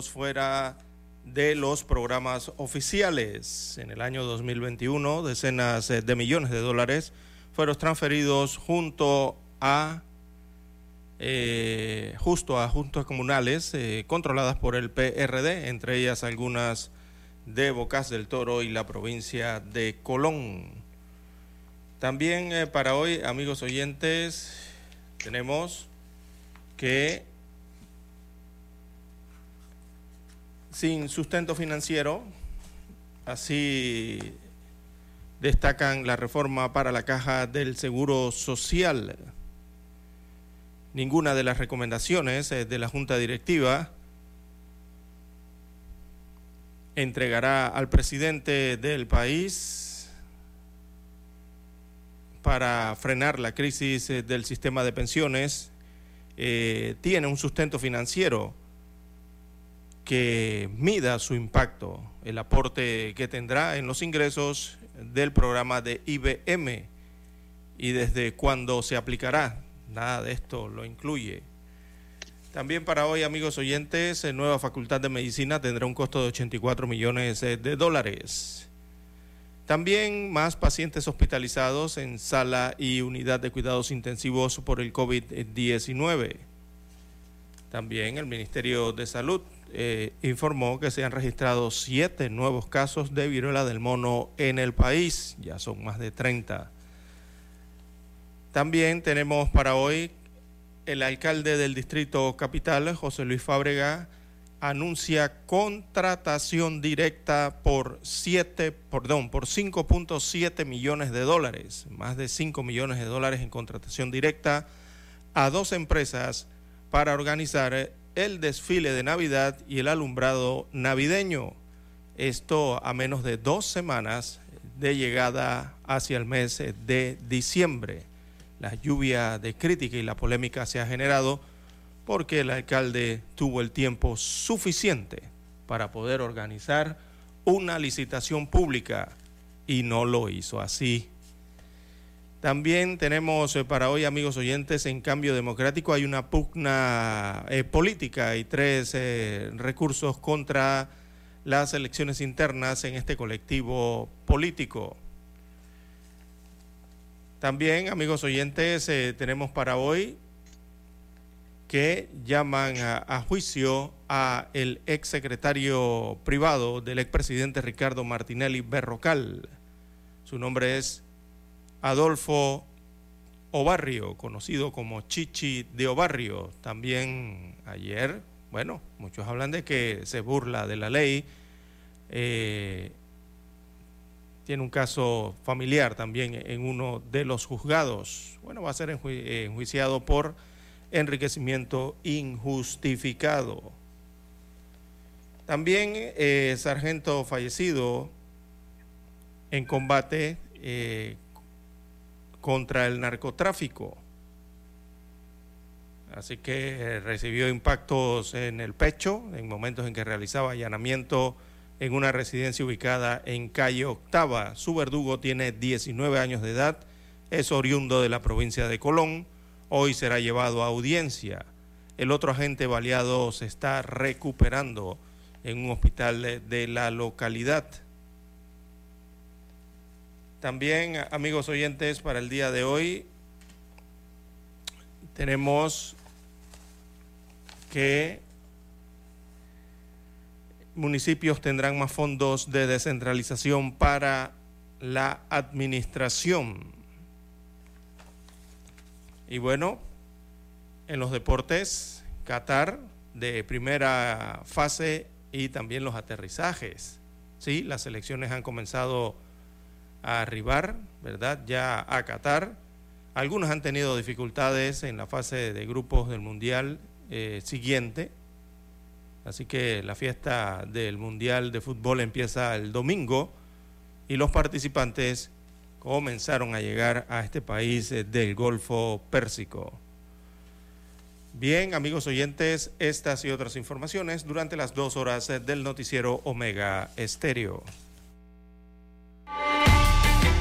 Fuera de los programas oficiales. En el año 2021, decenas eh, de millones de dólares fueron transferidos junto a eh, a juntas comunales eh, controladas por el PRD, entre ellas algunas de Bocas del Toro y la provincia de Colón. También para hoy, amigos oyentes, tenemos que sin sustento financiero. Así destacan la reforma para la caja del Seguro Social. Ninguna de las recomendaciones eh, de la Junta Directiva entregará al presidente del país para frenar la crisis eh, del sistema de pensiones. Eh, tiene un sustento financiero que mida su impacto, el aporte que tendrá en los ingresos del programa de IBM y desde cuándo se aplicará. Nada de esto lo incluye. También para hoy, amigos oyentes, nueva Facultad de Medicina tendrá un costo de 84 millones de dólares. También más pacientes hospitalizados en sala y unidad de cuidados intensivos por el COVID-19. También el Ministerio de Salud eh, informó que se han registrado siete nuevos casos de viruela del mono en el país, ya son más de 30. También tenemos para hoy el alcalde del distrito capital, José Luis Fábrega, anuncia contratación directa por 7, perdón, por 5.7 millones de dólares, más de 5 millones de dólares en contratación directa a dos empresas para organizar el desfile de Navidad y el alumbrado navideño. Esto a menos de dos semanas de llegada hacia el mes de diciembre. La lluvia de crítica y la polémica se ha generado porque el alcalde tuvo el tiempo suficiente para poder organizar una licitación pública y no lo hizo así. También tenemos eh, para hoy, amigos oyentes, en Cambio Democrático hay una pugna eh, política y tres eh, recursos contra las elecciones internas en este colectivo político. También, amigos oyentes, tenemos para hoy que llaman a, juicio a el exsecretario privado del expresidente Ricardo Martinelli Berrocal. Su nombre es Adolfo Obarrio, conocido como Chichi de Obarrio. También ayer, bueno, muchos hablan de que se burla de la ley. Eh, tiene un caso familiar también en uno de los juzgados. Bueno, va a ser enjuiciado por enriquecimiento injustificado. También eh, sargento fallecido en combate eh, contra el narcotráfico. Así que eh, recibió impactos en el pecho en momentos en que realizaba allanamiento en una residencia ubicada en calle Octava. Su verdugo tiene 19 años de edad, es oriundo de la provincia de Colón. Hoy será llevado a audiencia. El otro agente baleado se está recuperando en un hospital de la localidad. También, amigos oyentes, para el día de hoy tenemos que municipios tendrán más fondos de descentralización para la administración. Y bueno, en los deportes, Qatar de primera fase y también los aterrizajes. Sí, las elecciones han comenzado a arribar, ¿verdad? Ya a Qatar. Algunos han tenido dificultades en la fase de grupos del Mundial eh, siguiente. Así que la fiesta del Mundial de Fútbol empieza el domingo y los participantes comenzaron a llegar a este país eh, del Golfo Pérsico. Bien, amigos oyentes, estas y otras informaciones durante las dos horas eh, del noticiero Omega Estéreo.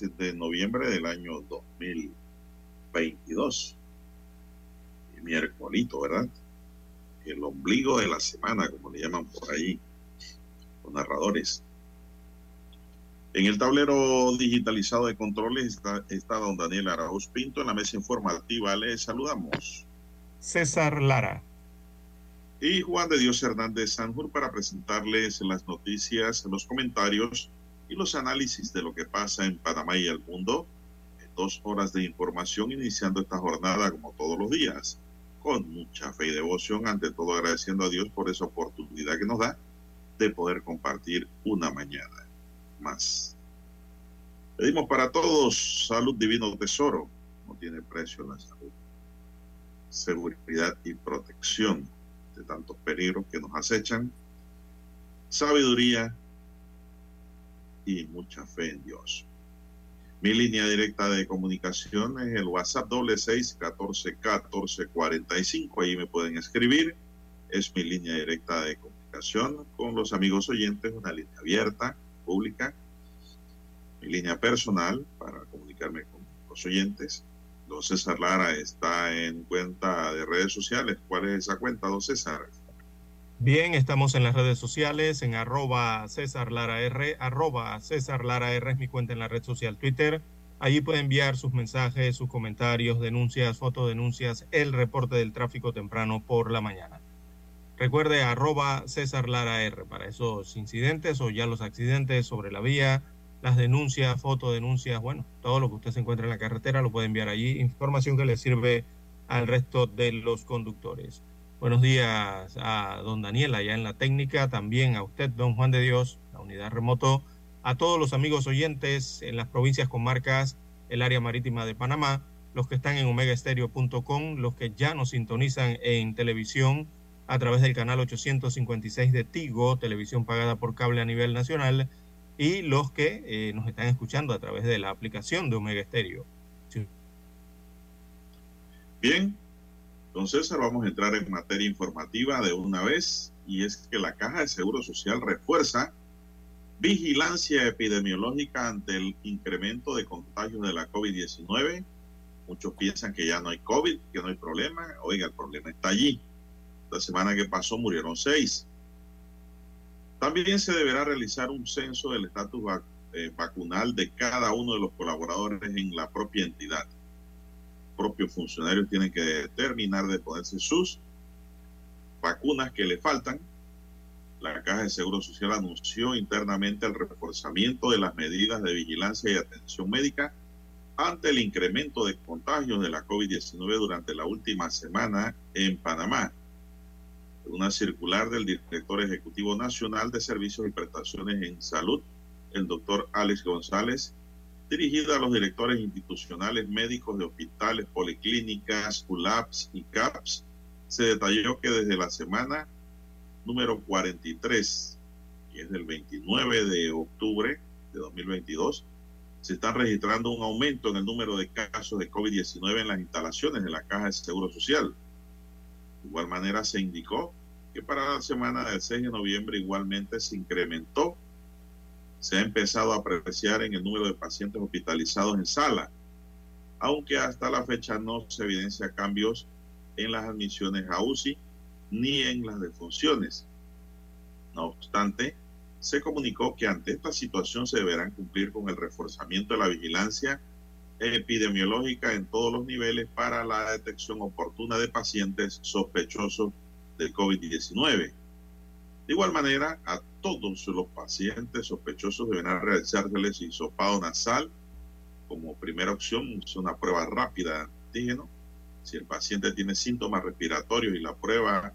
De noviembre del año 2022. Miércolito, ¿verdad? El ombligo de la semana, como le llaman por ahí los narradores. En el tablero digitalizado de controles está, está don Daniel Arauz Pinto. En la mesa informativa le saludamos. César Lara. Y Juan de Dios Hernández Sanjur para presentarles las noticias, los comentarios y los análisis de lo que pasa en Panamá y el mundo en dos horas de información iniciando esta jornada como todos los días, con mucha fe y devoción, ante todo agradeciendo a Dios por esa oportunidad que nos da de poder compartir una mañana más. Pedimos para todos salud divino tesoro, no tiene precio la salud, seguridad y protección de tantos peligros que nos acechan, sabiduría, y mucha fe en Dios. Mi línea directa de comunicación es el WhatsApp doble seis catorce catorce cuarenta y cinco. Ahí me pueden escribir. Es mi línea directa de comunicación con los amigos oyentes, una línea abierta, pública. Mi línea personal para comunicarme con los oyentes. Don César Lara está en cuenta de redes sociales. ¿Cuál es esa cuenta, don César? Bien, estamos en las redes sociales, en arroba César Lara R, arroba César Lara R es mi cuenta en la red social Twitter. Allí puede enviar sus mensajes, sus comentarios, denuncias, fotodenuncias, el reporte del tráfico temprano por la mañana. Recuerde arroba César Lara R para esos incidentes o ya los accidentes sobre la vía, las denuncias, fotodenuncias, bueno, todo lo que usted se encuentre en la carretera lo puede enviar allí, información que le sirve al resto de los conductores. Buenos días a don Daniel allá en la técnica, también a usted, don Juan de Dios, la unidad remoto, a todos los amigos oyentes en las provincias comarcas, el área marítima de Panamá, los que están en omegaestereo.com, los que ya nos sintonizan en televisión a través del canal 856 de Tigo, televisión pagada por cable a nivel nacional, y los que eh, nos están escuchando a través de la aplicación de Omega Estéreo. Bien, entonces vamos a entrar en materia informativa de una vez, y es que la Caja de Seguro Social refuerza vigilancia epidemiológica ante el incremento de contagios de la COVID-19. Muchos piensan que ya no hay COVID, que no hay problema. Oiga, el problema está allí. La semana que pasó murieron seis. También se deberá realizar un censo del estatus eh, vacunal de cada uno de los colaboradores en la propia entidad. Propios funcionarios tienen que determinar de ponerse sus vacunas que le faltan. La Caja de Seguro Social anunció internamente el reforzamiento de las medidas de vigilancia y atención médica ante el incremento de contagios de la COVID-19 durante la última semana en Panamá una circular del director ejecutivo nacional de servicios y prestaciones en salud, el doctor Alex González, dirigida a los directores institucionales médicos de hospitales, policlínicas, ULAPS y CAPS, se detalló que desde la semana número 43, que es del 29 de octubre de 2022, se está registrando un aumento en el número de casos de COVID-19 en las instalaciones de la Caja de Seguro Social de igual manera, se indicó que para la semana del 6 de noviembre igualmente se incrementó. Se ha empezado a apreciar en el número de pacientes hospitalizados en sala, aunque hasta la fecha no se evidencia cambios en las admisiones a UCI ni en las defunciones. No obstante, se comunicó que ante esta situación se deberán cumplir con el reforzamiento de la vigilancia epidemiológica en todos los niveles para la detección oportuna de pacientes sospechosos del COVID-19. De igual manera, a todos los pacientes sospechosos deberán realizárseles hisopado nasal como primera opción, es una prueba rápida de antígeno. Si el paciente tiene síntomas respiratorios y la prueba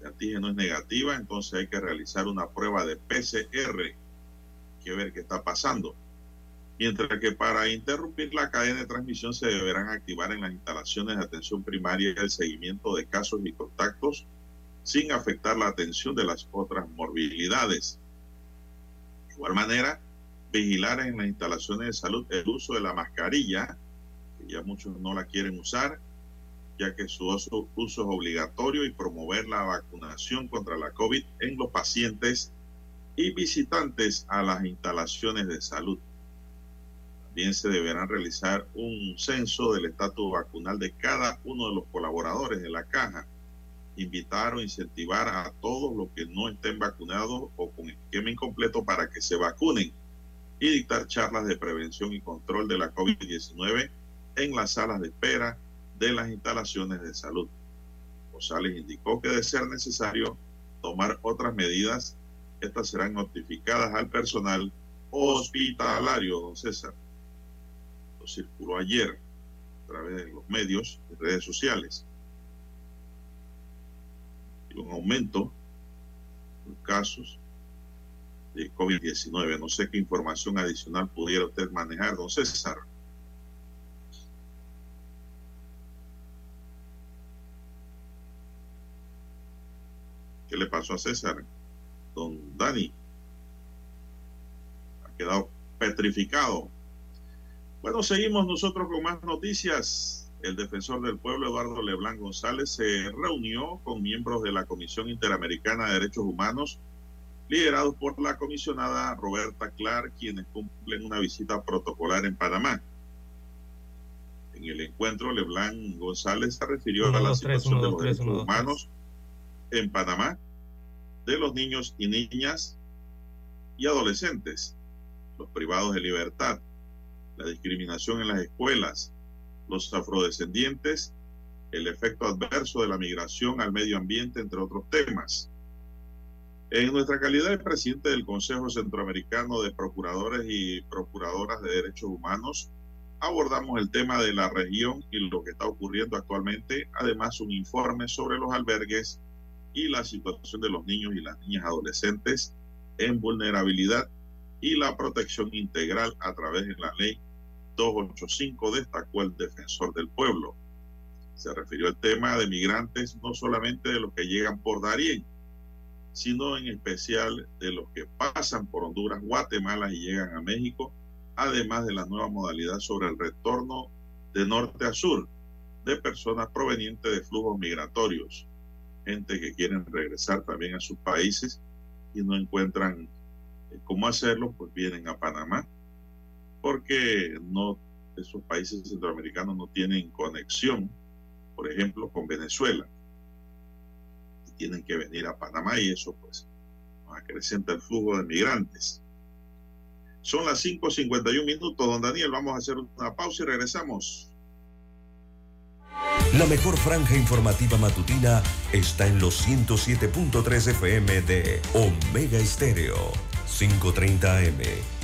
de antígeno es negativa, entonces hay que realizar una prueba de PCR, hay que ver qué está pasando mientras que para interrumpir la cadena de transmisión se deberán activar en las instalaciones de atención primaria el seguimiento de casos y contactos sin afectar la atención de las otras morbilidades. De igual manera, vigilar en las instalaciones de salud el uso de la mascarilla, que ya muchos no la quieren usar, ya que su uso, es obligatorio, y promover la vacunación contra la COVID en los pacientes y visitantes a las instalaciones de salud. También se deberán realizar un censo del estatus vacunal de cada uno de los colaboradores de la caja. Invitar o incentivar a todos los que no estén vacunados o con esquema incompleto para que se vacunen y dictar charlas de prevención y control de la COVID-19 en las salas de espera de las instalaciones de salud. Rosales indicó que de ser necesario tomar otras medidas, estas serán notificadas al personal hospitalario, don César circuló ayer a través de los medios, de redes sociales. Un aumento en casos de COVID-19. No sé qué información adicional pudiera usted manejar, don César. ¿Qué le pasó a César? Don Dani. Ha quedado petrificado. Bueno, seguimos nosotros con más noticias. El defensor del pueblo, Eduardo Leblanc González, se reunió con miembros de la Comisión Interamericana de Derechos Humanos, liderados por la comisionada Roberta Clark, quienes cumplen una visita protocolar en Panamá. En el encuentro, Leblanc González se refirió a la situación de los derechos humanos en Panamá, de los niños y niñas y adolescentes, los privados de libertad la discriminación en las escuelas, los afrodescendientes, el efecto adverso de la migración al medio ambiente, entre otros temas. En nuestra calidad de presidente del Consejo Centroamericano de Procuradores y Procuradoras de Derechos Humanos, abordamos el tema de la región y lo que está ocurriendo actualmente, además un informe sobre los albergues y la situación de los niños y las niñas adolescentes en vulnerabilidad y la protección integral a través de la ley 285, destacó el defensor del pueblo. Se refirió al tema de migrantes, no solamente de los que llegan por Darién, sino en especial de los que pasan por Honduras, Guatemala y llegan a México, además de la nueva modalidad sobre el retorno de norte a sur de personas provenientes de flujos migratorios, gente que quieren regresar también a sus países y no encuentran eh, cómo hacerlo, pues vienen a Panamá, porque esos países centroamericanos no tienen conexión, por ejemplo, con Venezuela. Y tienen que venir a Panamá y eso pues acrecenta el flujo de migrantes. Son las 5.51 minutos, don Daniel. Vamos a hacer una pausa y regresamos. La mejor franja informativa matutina está en los 107.3 FM de Omega Estéreo. 5.30 AM.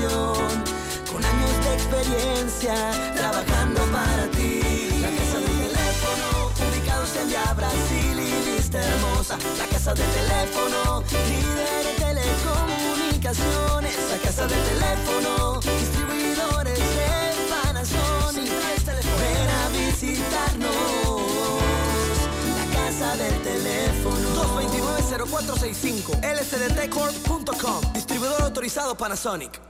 Con años de experiencia, trabajando para ti. La casa del teléfono, ubicados en Via Brasil y vista hermosa. La casa del teléfono, líder de telecomunicaciones. La casa del teléfono, distribuidores de Panasonic. Ven a visitarnos. La casa del teléfono. 229-0465 lsdtcorp.com Distribuidor autorizado Panasonic.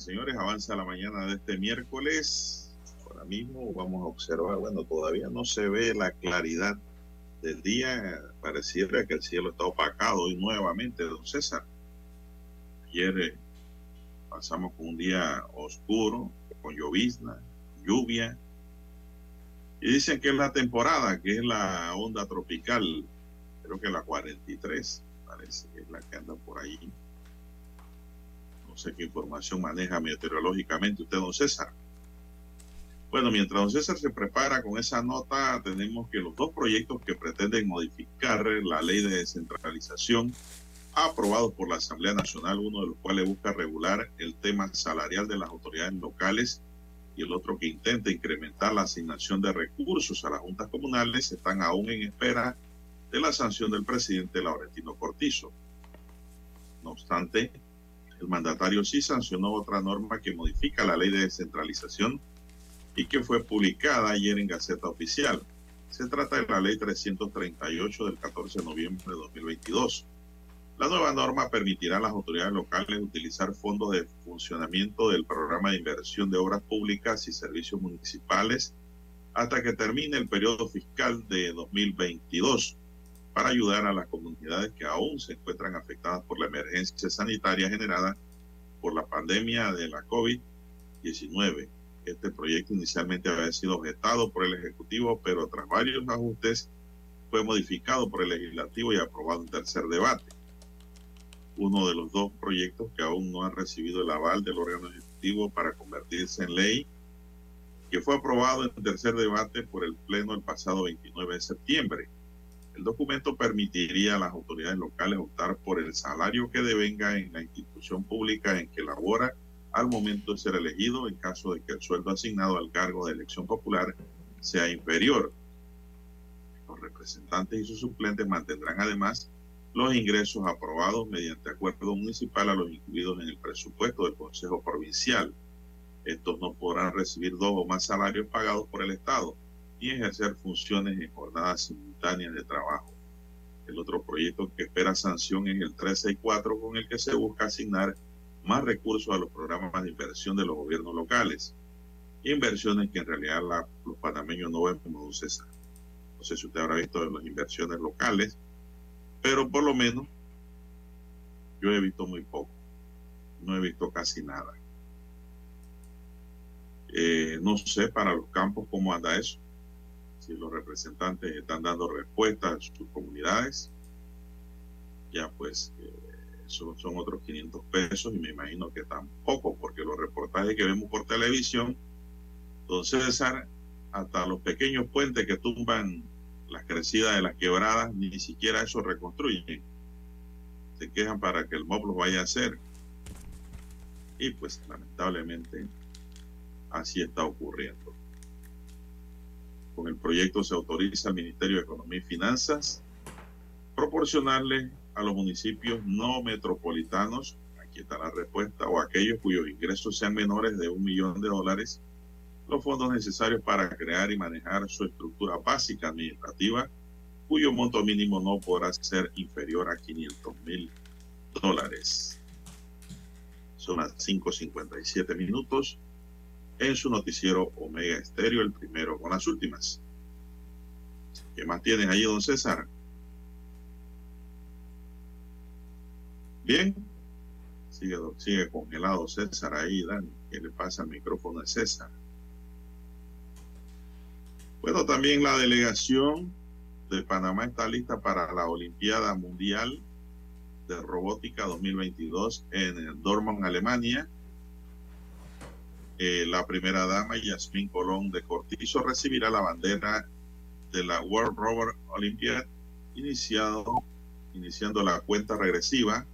Señores, avanza la mañana de este miércoles. Ahora mismo vamos a observar, bueno, todavía no se ve la claridad del día, pareciera que el cielo está opacado hoy nuevamente, don César. Ayer eh, pasamos con un día oscuro, con llovizna, lluvia, y dicen que es la temporada, que es la onda tropical, creo que la 43, parece que es la que anda por ahí. Sé qué información maneja meteorológicamente usted, don César. Bueno, mientras don César se prepara con esa nota, tenemos que los dos proyectos que pretenden modificar la ley de descentralización, aprobados por la Asamblea Nacional, uno de los cuales busca regular el tema salarial de las autoridades locales y el otro que intenta incrementar la asignación de recursos a las juntas comunales, están aún en espera de la sanción del presidente Laurentino Cortizo. No obstante, el mandatario sí sancionó otra norma que modifica la ley de descentralización y que fue publicada ayer en Gaceta Oficial. Se trata de la ley 338 del 14 de noviembre de 2022. La nueva norma permitirá a las autoridades locales utilizar fondos de funcionamiento del programa de inversión de obras públicas y servicios municipales hasta que termine el periodo fiscal de 2022 para ayudar a las comunidades que aún se encuentran afectadas por la emergencia sanitaria generada por la pandemia de la COVID-19. Este proyecto inicialmente había sido objetado por el Ejecutivo, pero tras varios ajustes fue modificado por el Legislativo y aprobado en tercer debate. Uno de los dos proyectos que aún no han recibido el aval del órgano ejecutivo para convertirse en ley, que fue aprobado en tercer debate por el Pleno el pasado 29 de septiembre. El documento permitiría a las autoridades locales optar por el salario que devenga en la institución pública en que labora al momento de ser elegido en caso de que el sueldo asignado al cargo de elección popular sea inferior. Los representantes y sus suplentes mantendrán además los ingresos aprobados mediante acuerdo municipal a los incluidos en el presupuesto del Consejo Provincial. Estos no podrán recibir dos o más salarios pagados por el Estado ni ejercer funciones en jornadas simultáneas de trabajo. El otro proyecto que espera sanción es el 364 con el que se busca asignar más recursos a los programas de inversión de los gobiernos locales. Inversiones que en realidad los panameños no ven como un César. No sé si usted habrá visto las inversiones locales, pero por lo menos yo he visto muy poco. No he visto casi nada. Eh, no sé para los campos cómo anda eso. Si los representantes están dando respuesta a sus comunidades, ya pues eh, son, son otros 500 pesos y me imagino que tampoco, porque los reportajes que vemos por televisión, entonces César, hasta los pequeños puentes que tumban las crecidas de las quebradas, ni siquiera eso reconstruyen. Se quejan para que el MOB los vaya a hacer. Y pues lamentablemente así está ocurriendo. Con el proyecto se autoriza al Ministerio de Economía y Finanzas proporcionarle a los municipios no metropolitanos, aquí está la respuesta, o aquellos cuyos ingresos sean menores de un millón de dólares, los fondos necesarios para crear y manejar su estructura básica administrativa, cuyo monto mínimo no podrá ser inferior a 500 mil dólares. Son las 5.57 minutos en su noticiero Omega Estéreo, el primero con las últimas. ¿Qué más tienen ahí, don César? Bien, sigue, sigue congelado César ahí, Dan. ¿Qué le pasa al micrófono de César? Bueno, también la delegación de Panamá está lista para la Olimpiada Mundial de Robótica 2022 en Dortmund, Alemania. Eh, la primera dama, Yasmín Colón de Cortizo, recibirá la bandera de la World Robot Olympiad, iniciando la cuenta regresiva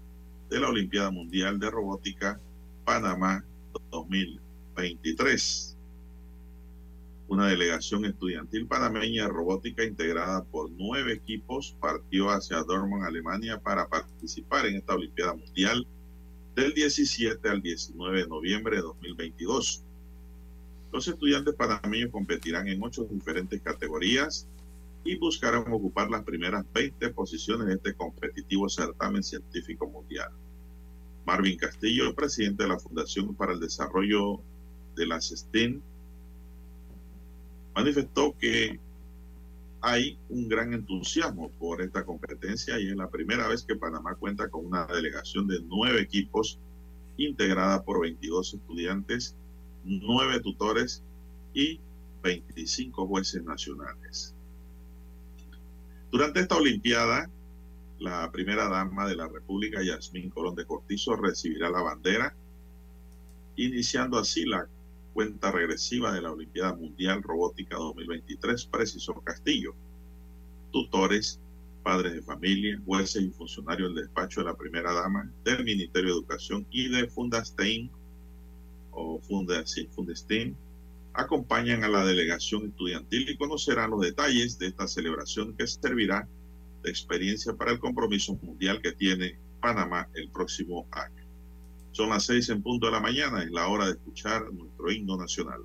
de la Olimpiada Mundial de Robótica Panamá 2023 una delegación estudiantil panameña de robótica integrada por nueve equipos partió hacia Dortmund, Alemania, para participar en esta Olimpiada Mundial del 17 al 19 de noviembre de 2022. Los estudiantes panameños competirán en ocho diferentes categorías y buscarán ocupar las primeras 20 posiciones de este competitivo certamen científico mundial. Marvin Castillo, presidente de la Fundación para el Desarrollo de las STEM, manifestó que hay un gran entusiasmo por esta competencia y es la primera vez que Panamá cuenta con una delegación de nueve equipos integrada por 22 estudiantes, nueve tutores y 25 jueces nacionales. Durante esta Olimpiada, la primera dama de la República, Yasmín Colón de Cortizo, recibirá la bandera, iniciando así la cuenta regresiva de la Olimpiada Mundial Robótica 2023, precisó Castillo. Tutores, padres de familia, jueces y funcionarios del despacho de la primera dama, del Ministerio de Educación y de Fundastein o Fundestein acompañan a la delegación estudiantil y conocerán los detalles de esta celebración que servirá de experiencia para el compromiso mundial que tiene Panamá el próximo año. Son las seis en punto de la mañana, es la hora de escuchar nuestro himno nacional.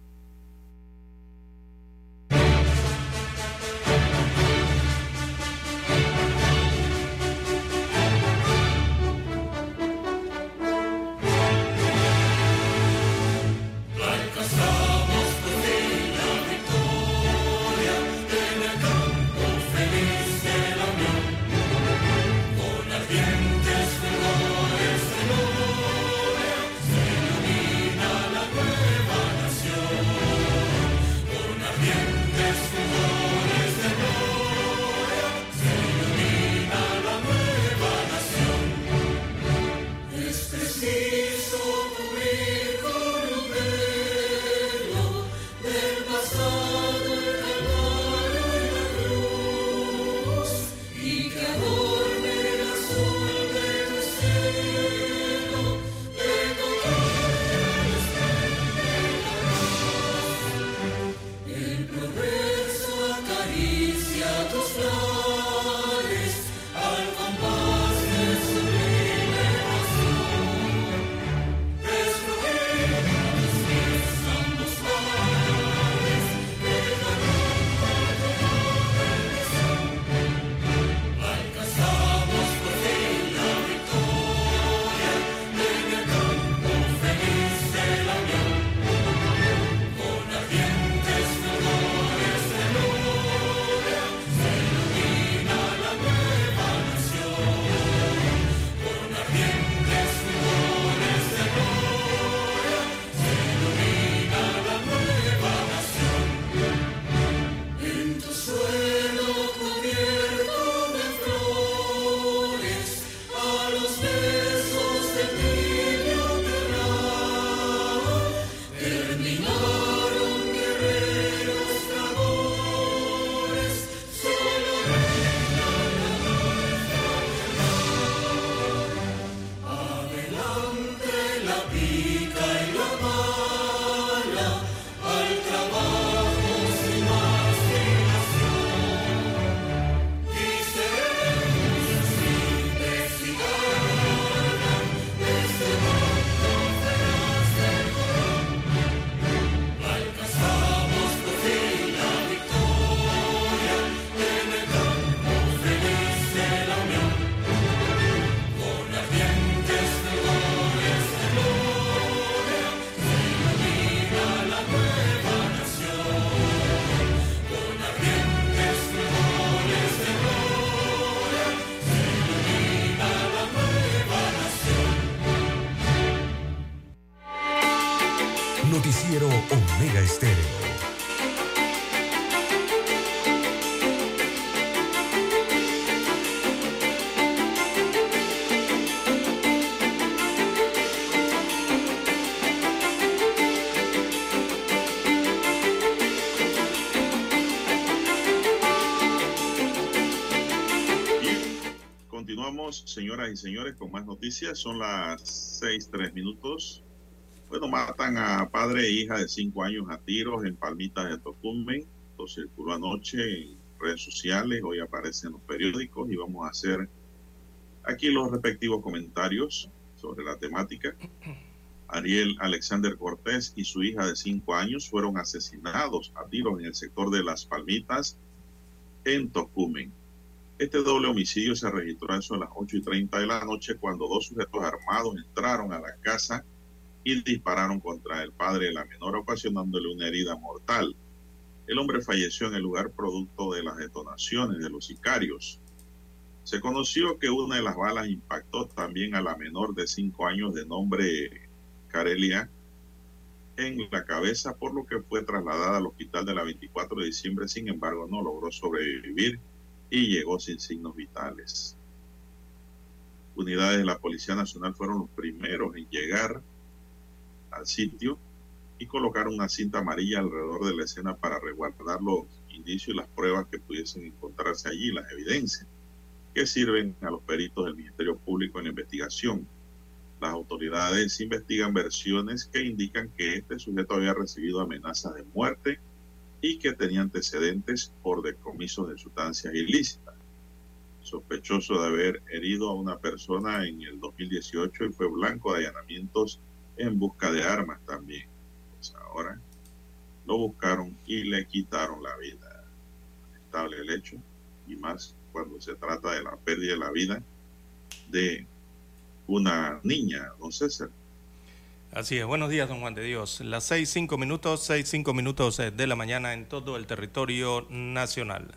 Señoras y señores, con más noticias. Son las seis, tres minutos. Bueno, matan a padre e hija de cinco años a tiros en Palmitas de Tocumen. Esto circuló anoche en redes sociales, hoy aparece en los periódicos y vamos a hacer aquí los respectivos comentarios sobre la temática. Ariel Alexander Cortés y su hija de cinco años fueron asesinados a tiros en el sector de Las Palmitas, en Tocumen. Este doble homicidio se registró a eso las 8 y 30 de la noche cuando dos sujetos armados entraron a la casa y dispararon contra el padre de la menor ocasionándole una herida mortal. El hombre falleció en el lugar producto de las detonaciones de los sicarios. Se conoció que una de las balas impactó también a la menor de 5 años de nombre Carelia en la cabeza, por lo que fue trasladada al hospital de la 24 de diciembre. Sin embargo, no logró sobrevivir y llegó sin signos vitales. Unidades de la Policía Nacional fueron los primeros en llegar al sitio y colocaron una cinta amarilla alrededor de la escena para resguardar los indicios y las pruebas que pudiesen encontrarse allí, las evidencias que sirven a los peritos del Ministerio Público en la investigación. Las autoridades investigan versiones que indican que este sujeto había recibido amenazas de muerte y que tenía antecedentes por decomiso de sustancias ilícitas. Sospechoso de haber herido a una persona en el 2018 y fue blanco de allanamientos en busca de armas también. Pues ahora lo buscaron y le quitaron la vida. Estable el hecho y más cuando se trata de la pérdida de la vida de una niña, don César. Así es, buenos días, don Juan de Dios. Las seis, cinco minutos, seis, cinco minutos eh, de la mañana en todo el territorio nacional.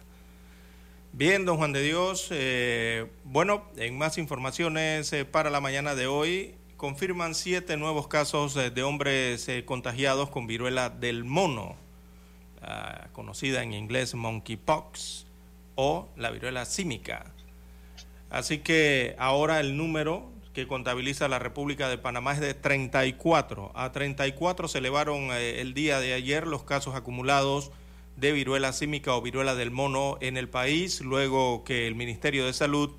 Bien, don Juan de Dios, eh, bueno, en más informaciones eh, para la mañana de hoy, confirman siete nuevos casos de hombres contagiados con viruela del mono, conocida en inglés monkeypox o la viruela símica. Así que ahora el número que contabiliza la República de Panamá es de 34. A 34 se elevaron eh, el día de ayer los casos acumulados de viruela símica o viruela del mono en el país, luego que el Ministerio de Salud,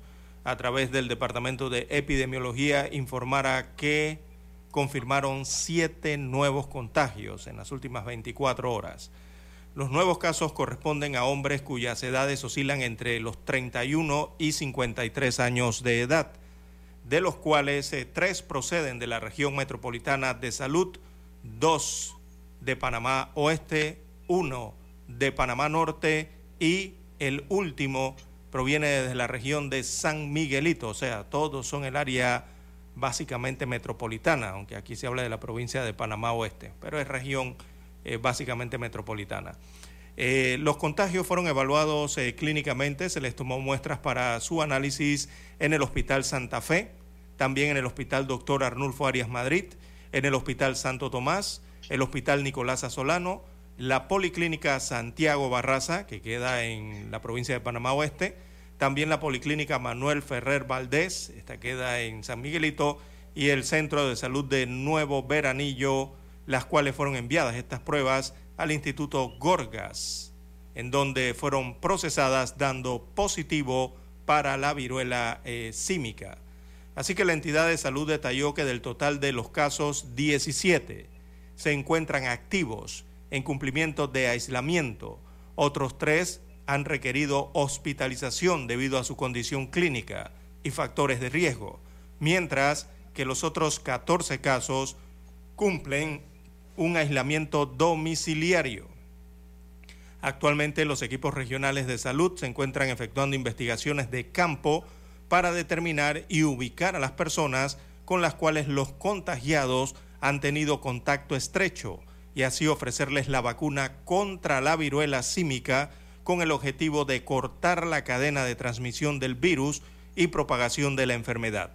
a través del Departamento de Epidemiología, informara que confirmaron siete nuevos contagios en las últimas 24 horas. Los nuevos casos corresponden a hombres cuyas edades oscilan entre los 31 y 53 años de edad de los cuales eh, tres proceden de la región metropolitana de salud, dos de Panamá Oeste, uno de Panamá Norte y el último proviene de la región de San Miguelito, o sea, todos son el área básicamente metropolitana, aunque aquí se habla de la provincia de Panamá Oeste, pero es región eh, básicamente metropolitana. Eh, los contagios fueron evaluados eh, clínicamente, se les tomó muestras para su análisis en el Hospital Santa Fe, también en el Hospital Doctor Arnulfo Arias Madrid, en el Hospital Santo Tomás, el Hospital Nicolás Azolano, la Policlínica Santiago Barraza, que queda en la provincia de Panamá Oeste, también la Policlínica Manuel Ferrer Valdés, esta queda en San Miguelito, y el Centro de Salud de Nuevo Veranillo, las cuales fueron enviadas estas pruebas al Instituto Gorgas, en donde fueron procesadas dando positivo para la viruela eh, símica. Así que la entidad de salud detalló que del total de los casos, 17 se encuentran activos en cumplimiento de aislamiento. Otros tres han requerido hospitalización debido a su condición clínica y factores de riesgo, mientras que los otros 14 casos cumplen un aislamiento domiciliario. Actualmente los equipos regionales de salud se encuentran efectuando investigaciones de campo para determinar y ubicar a las personas con las cuales los contagiados han tenido contacto estrecho y así ofrecerles la vacuna contra la viruela símica con el objetivo de cortar la cadena de transmisión del virus y propagación de la enfermedad.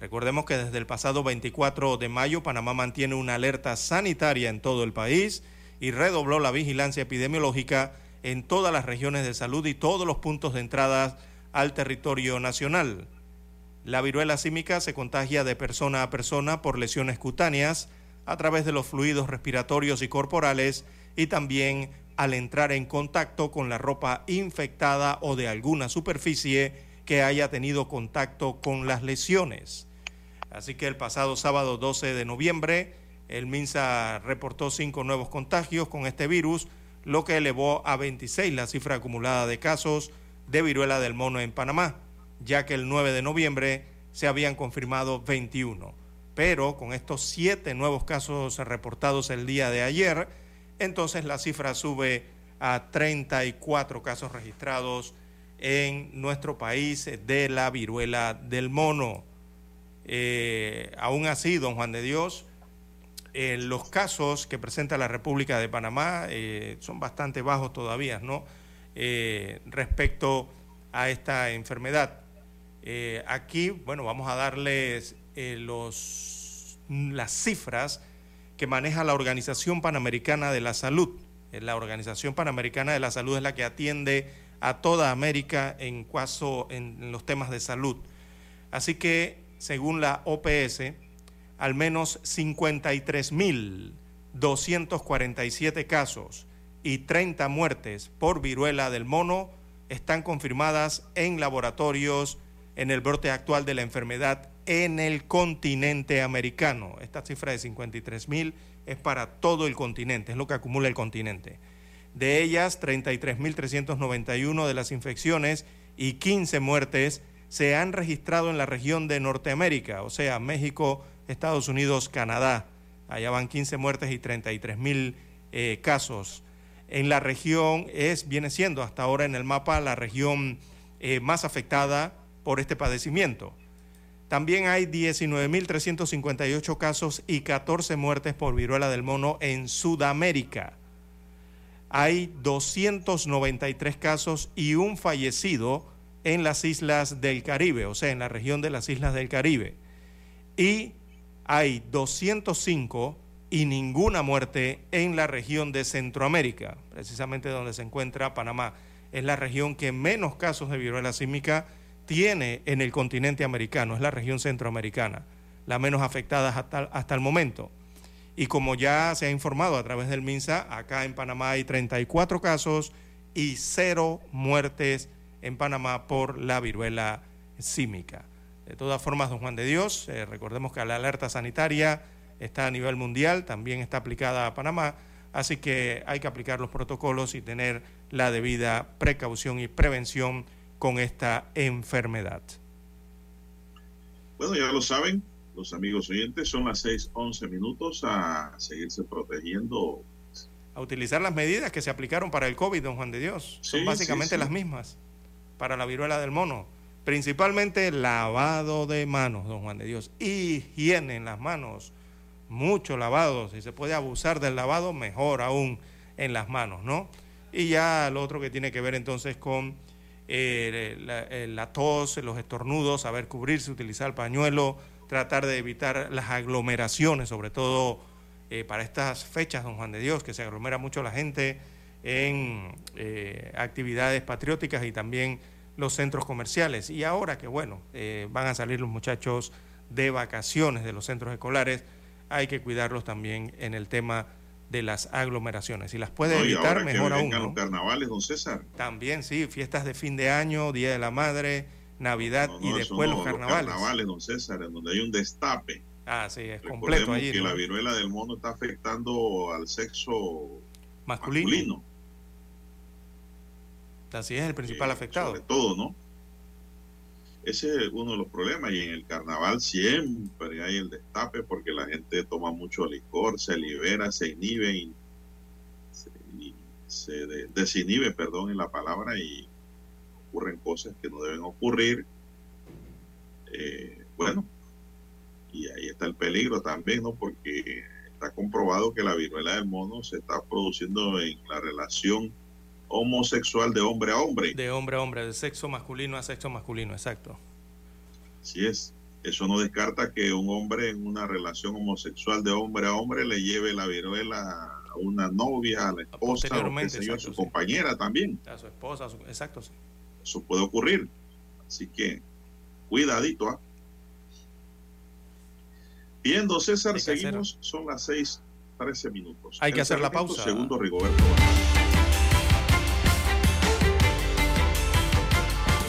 Recordemos que desde el pasado 24 de mayo Panamá mantiene una alerta sanitaria en todo el país y redobló la vigilancia epidemiológica en todas las regiones de salud y todos los puntos de entrada al territorio nacional. La viruela símica se contagia de persona a persona por lesiones cutáneas a través de los fluidos respiratorios y corporales y también al entrar en contacto con la ropa infectada o de alguna superficie que haya tenido contacto con las lesiones. Así que el pasado sábado 12 de noviembre, el MINSA reportó cinco nuevos contagios con este virus, lo que elevó a 26 la cifra acumulada de casos de viruela del mono en Panamá, ya que el 9 de noviembre se habían confirmado 21. Pero con estos siete nuevos casos reportados el día de ayer, entonces la cifra sube a 34 casos registrados en nuestro país de la viruela del mono. Eh, aún así, don Juan de Dios, eh, los casos que presenta la República de Panamá eh, son bastante bajos todavía, ¿no? respecto a esta enfermedad. aquí, bueno, vamos a darles los, las cifras que maneja la Organización Panamericana de la Salud. La Organización Panamericana de la Salud es la que atiende a toda América en, caso, en los temas de salud. Así que, según la OPS, al menos 53.247 casos y 30 muertes por viruela del mono están confirmadas en laboratorios en el brote actual de la enfermedad en el continente americano. Esta cifra de 53 mil es para todo el continente, es lo que acumula el continente. De ellas, 33.391 de las infecciones y 15 muertes se han registrado en la región de Norteamérica, o sea, México, Estados Unidos, Canadá. Allá van 15 muertes y 33 mil eh, casos. En la región es, viene siendo hasta ahora en el mapa la región eh, más afectada por este padecimiento. También hay 19.358 casos y 14 muertes por viruela del mono en Sudamérica. Hay 293 casos y un fallecido en las islas del Caribe, o sea, en la región de las islas del Caribe. Y hay 205 y ninguna muerte en la región de Centroamérica, precisamente donde se encuentra Panamá. Es la región que menos casos de viruela símica tiene en el continente americano, es la región centroamericana, la menos afectada hasta, hasta el momento. Y como ya se ha informado a través del MINSA, acá en Panamá hay 34 casos y cero muertes en Panamá por la viruela símica. De todas formas, don Juan de Dios, eh, recordemos que la alerta sanitaria está a nivel mundial, también está aplicada a Panamá, así que hay que aplicar los protocolos y tener la debida precaución y prevención con esta enfermedad. Bueno, ya lo saben, los amigos oyentes, son las 6:11 minutos a seguirse protegiendo. A utilizar las medidas que se aplicaron para el COVID, don Juan de Dios. son básicamente las mismas para la viruela del mono. Principalmente lavado de manos, don Juan de Dios. Higiene en las manos. Mucho lavado. Si se puede abusar del lavado, mejor aún en las manos, ¿no? Y ya lo otro que tiene que ver entonces con eh, eh, la, tos, los estornudos, saber cubrirse, utilizar el pañuelo, tratar de evitar las aglomeraciones, sobre todo eh, para estas fechas, don Juan de Dios, que se aglomera mucho la gente en actividades patrióticas y también los centros comerciales. Y ahora que, bueno, van a salir los muchachos de vacaciones de los centros escolares, hay que cuidarlos también en el tema de las aglomeraciones. Si las puede evitar, mejor aún. los carnavales, don César. También, sí, fiestas de fin de año, Día de la Madre, Navidad y después los carnavales. Los carnavales, don César, en donde hay un destape. Ah, sí, es completo allí. que la viruela del mono está afectando al sexo masculino. Así es el principal afectado. Sobre todo, ¿no? Ese es uno de los problemas y en el carnaval siempre hay el destape porque la gente toma mucho licor, se libera, se inhibe y se, desinhibe, perdón, en la palabra y ocurren cosas que no deben ocurrir. Eh, bueno, y ahí está el peligro también, ¿no? Porque está comprobado que la viruela del mono se está produciendo en la relación homosexual de hombre a hombre. De hombre a hombre, de sexo masculino a sexo masculino, exacto. Así es. Eso no descarta que un hombre en una relación homosexual de hombre a hombre le lleve la viruela a una novia, a la esposa, o a su compañera también. A su esposa, exacto, sí. Eso puede ocurrir. Así que, cuidadito. ¿ah? Bien, don César, seguimos. Son las seis, trece minutos. Hay que hacer la pausa. Segundo, Rigoberto.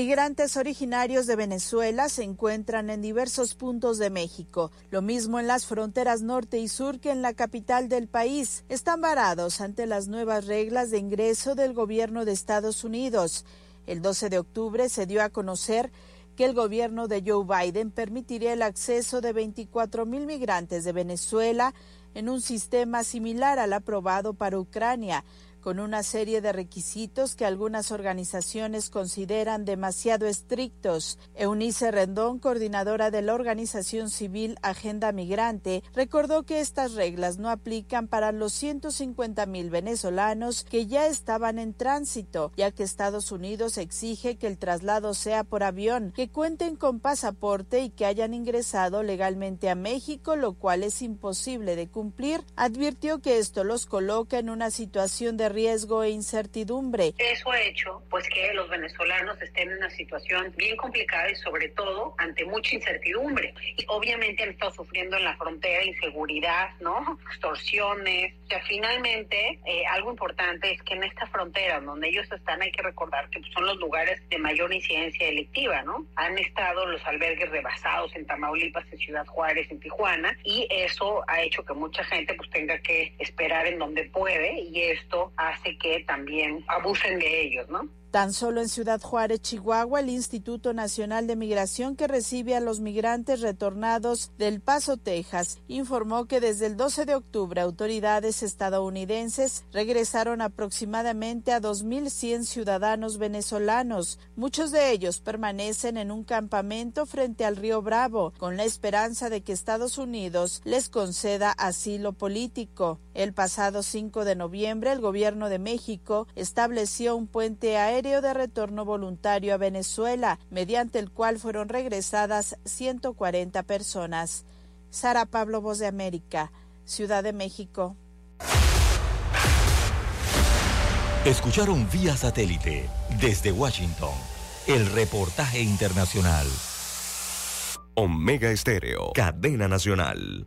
Migrantes originarios de Venezuela se encuentran en diversos puntos de México, lo mismo en las fronteras norte y sur que en la capital del país. Están varados ante las nuevas reglas de ingreso del gobierno de Estados Unidos. El 12 de octubre se dio a conocer que el gobierno de Joe Biden permitiría el acceso de 24 mil migrantes de Venezuela en un sistema similar al aprobado para Ucrania, con una serie de requisitos que algunas organizaciones consideran demasiado estrictos. Eunice Rendón, coordinadora de la organización civil Agenda Migrante, recordó que estas reglas no aplican para los 150 mil venezolanos que ya estaban en tránsito, ya que Estados Unidos exige que el traslado sea por avión, que cuenten con pasaporte y que hayan ingresado legalmente a México, lo cual es imposible de cumplir. Advirtió que esto los coloca en una situación de riesgo e incertidumbre. Eso ha hecho pues que los venezolanos estén en una situación bien complicada y sobre todo ante mucha incertidumbre. Y obviamente han estado sufriendo en la frontera inseguridad, ¿no? Extorsiones. O sea, finalmente eh, algo importante es que en esta frontera donde ellos están hay que recordar que son los lugares de mayor incidencia delictiva, ¿no? Han estado los albergues rebasados en Tamaulipas, en Ciudad Juárez, en Tijuana y eso ha hecho que mucha gente pues tenga que esperar en donde puede y esto hace que también abusen de ellos, ¿no? Tan solo en Ciudad Juárez, Chihuahua, el Instituto Nacional de Migración que recibe a los migrantes retornados del Paso, Texas, informó que desde el 12 de octubre autoridades estadounidenses regresaron aproximadamente a 2.100 ciudadanos venezolanos. Muchos de ellos permanecen en un campamento frente al río Bravo, con la esperanza de que Estados Unidos les conceda asilo político. El pasado 5 de noviembre, el gobierno de México estableció un puente aéreo de retorno voluntario a Venezuela, mediante el cual fueron regresadas 140 personas. Sara Pablo, Voz de América, Ciudad de México. Escucharon vía satélite desde Washington el reportaje internacional. Omega Estéreo, cadena nacional.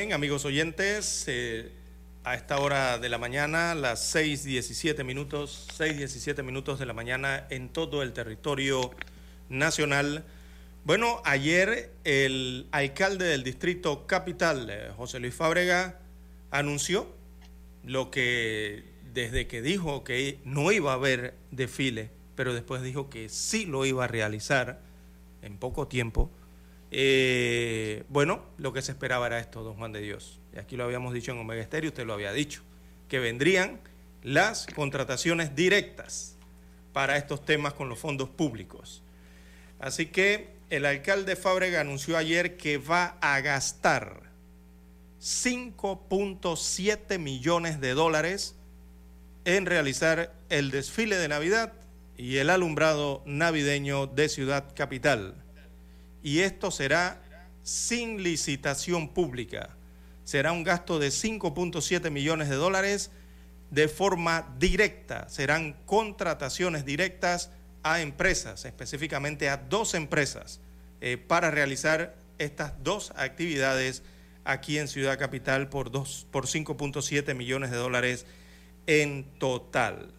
Bien, amigos oyentes, eh, a esta hora de la mañana, las 6.17 minutos, 6.17 minutos de la mañana en todo el territorio nacional. Bueno, ayer el alcalde del distrito capital, eh, José Luis Fábrega, anunció lo que desde que dijo que no iba a haber desfile, pero después dijo que sí lo iba a realizar en poco tiempo. Eh, bueno, lo que se esperaba era esto, don Juan de Dios. Y aquí lo habíamos dicho en Omega Estéreo, usted lo había dicho, que vendrían las contrataciones directas para estos temas con los fondos públicos. Así que el alcalde Fábrega anunció ayer que va a gastar 5.7 millones de dólares en realizar el desfile de Navidad y el alumbrado navideño de Ciudad Capital. Y esto será sin licitación pública. Será un gasto de 5.7 millones de dólares de forma directa. Serán contrataciones directas a empresas, específicamente a dos empresas, eh, para realizar estas dos actividades aquí en Ciudad Capital por, por 5.7 millones de dólares en total.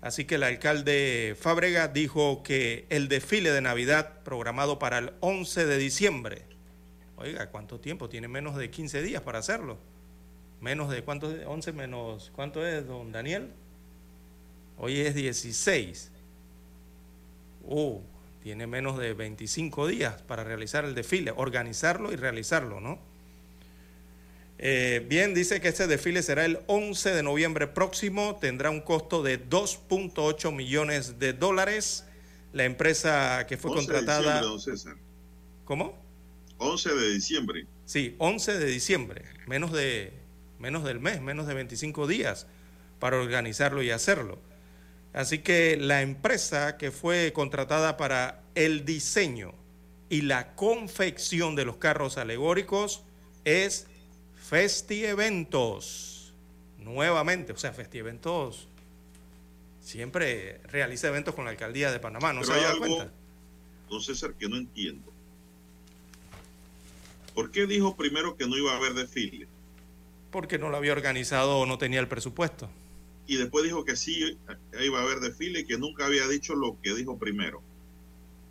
Así que el alcalde Fábrega dijo que el desfile de Navidad programado para el 11 de diciembre, oiga, ¿cuánto tiempo? Tiene menos de 15 días para hacerlo. Menos de cuánto, 11 menos, ¿cuánto es, don Daniel? Hoy es 16. Uh, tiene menos de 25 días para realizar el desfile, organizarlo y realizarlo, ¿no? Eh, bien, dice que este desfile será el 11 de noviembre próximo, tendrá un costo de 2.8 millones de dólares. La empresa que fue contratada... ¿Cómo? 11 de diciembre. Sí, 11 de diciembre, menos, de, menos del mes, menos de 25 días para organizarlo y hacerlo. Así que la empresa que fue contratada para el diseño y la confección de los carros alegóricos es Festieventos, nuevamente, o sea, Festieventos siempre realiza eventos con la alcaldía de Panamá, ¿no se da cuenta? Don César, que no entiendo. ¿Por qué dijo primero que no iba a haber desfile? Porque no lo había organizado o no tenía el presupuesto. Y después dijo que sí iba a haber desfile y que nunca había dicho lo que dijo primero.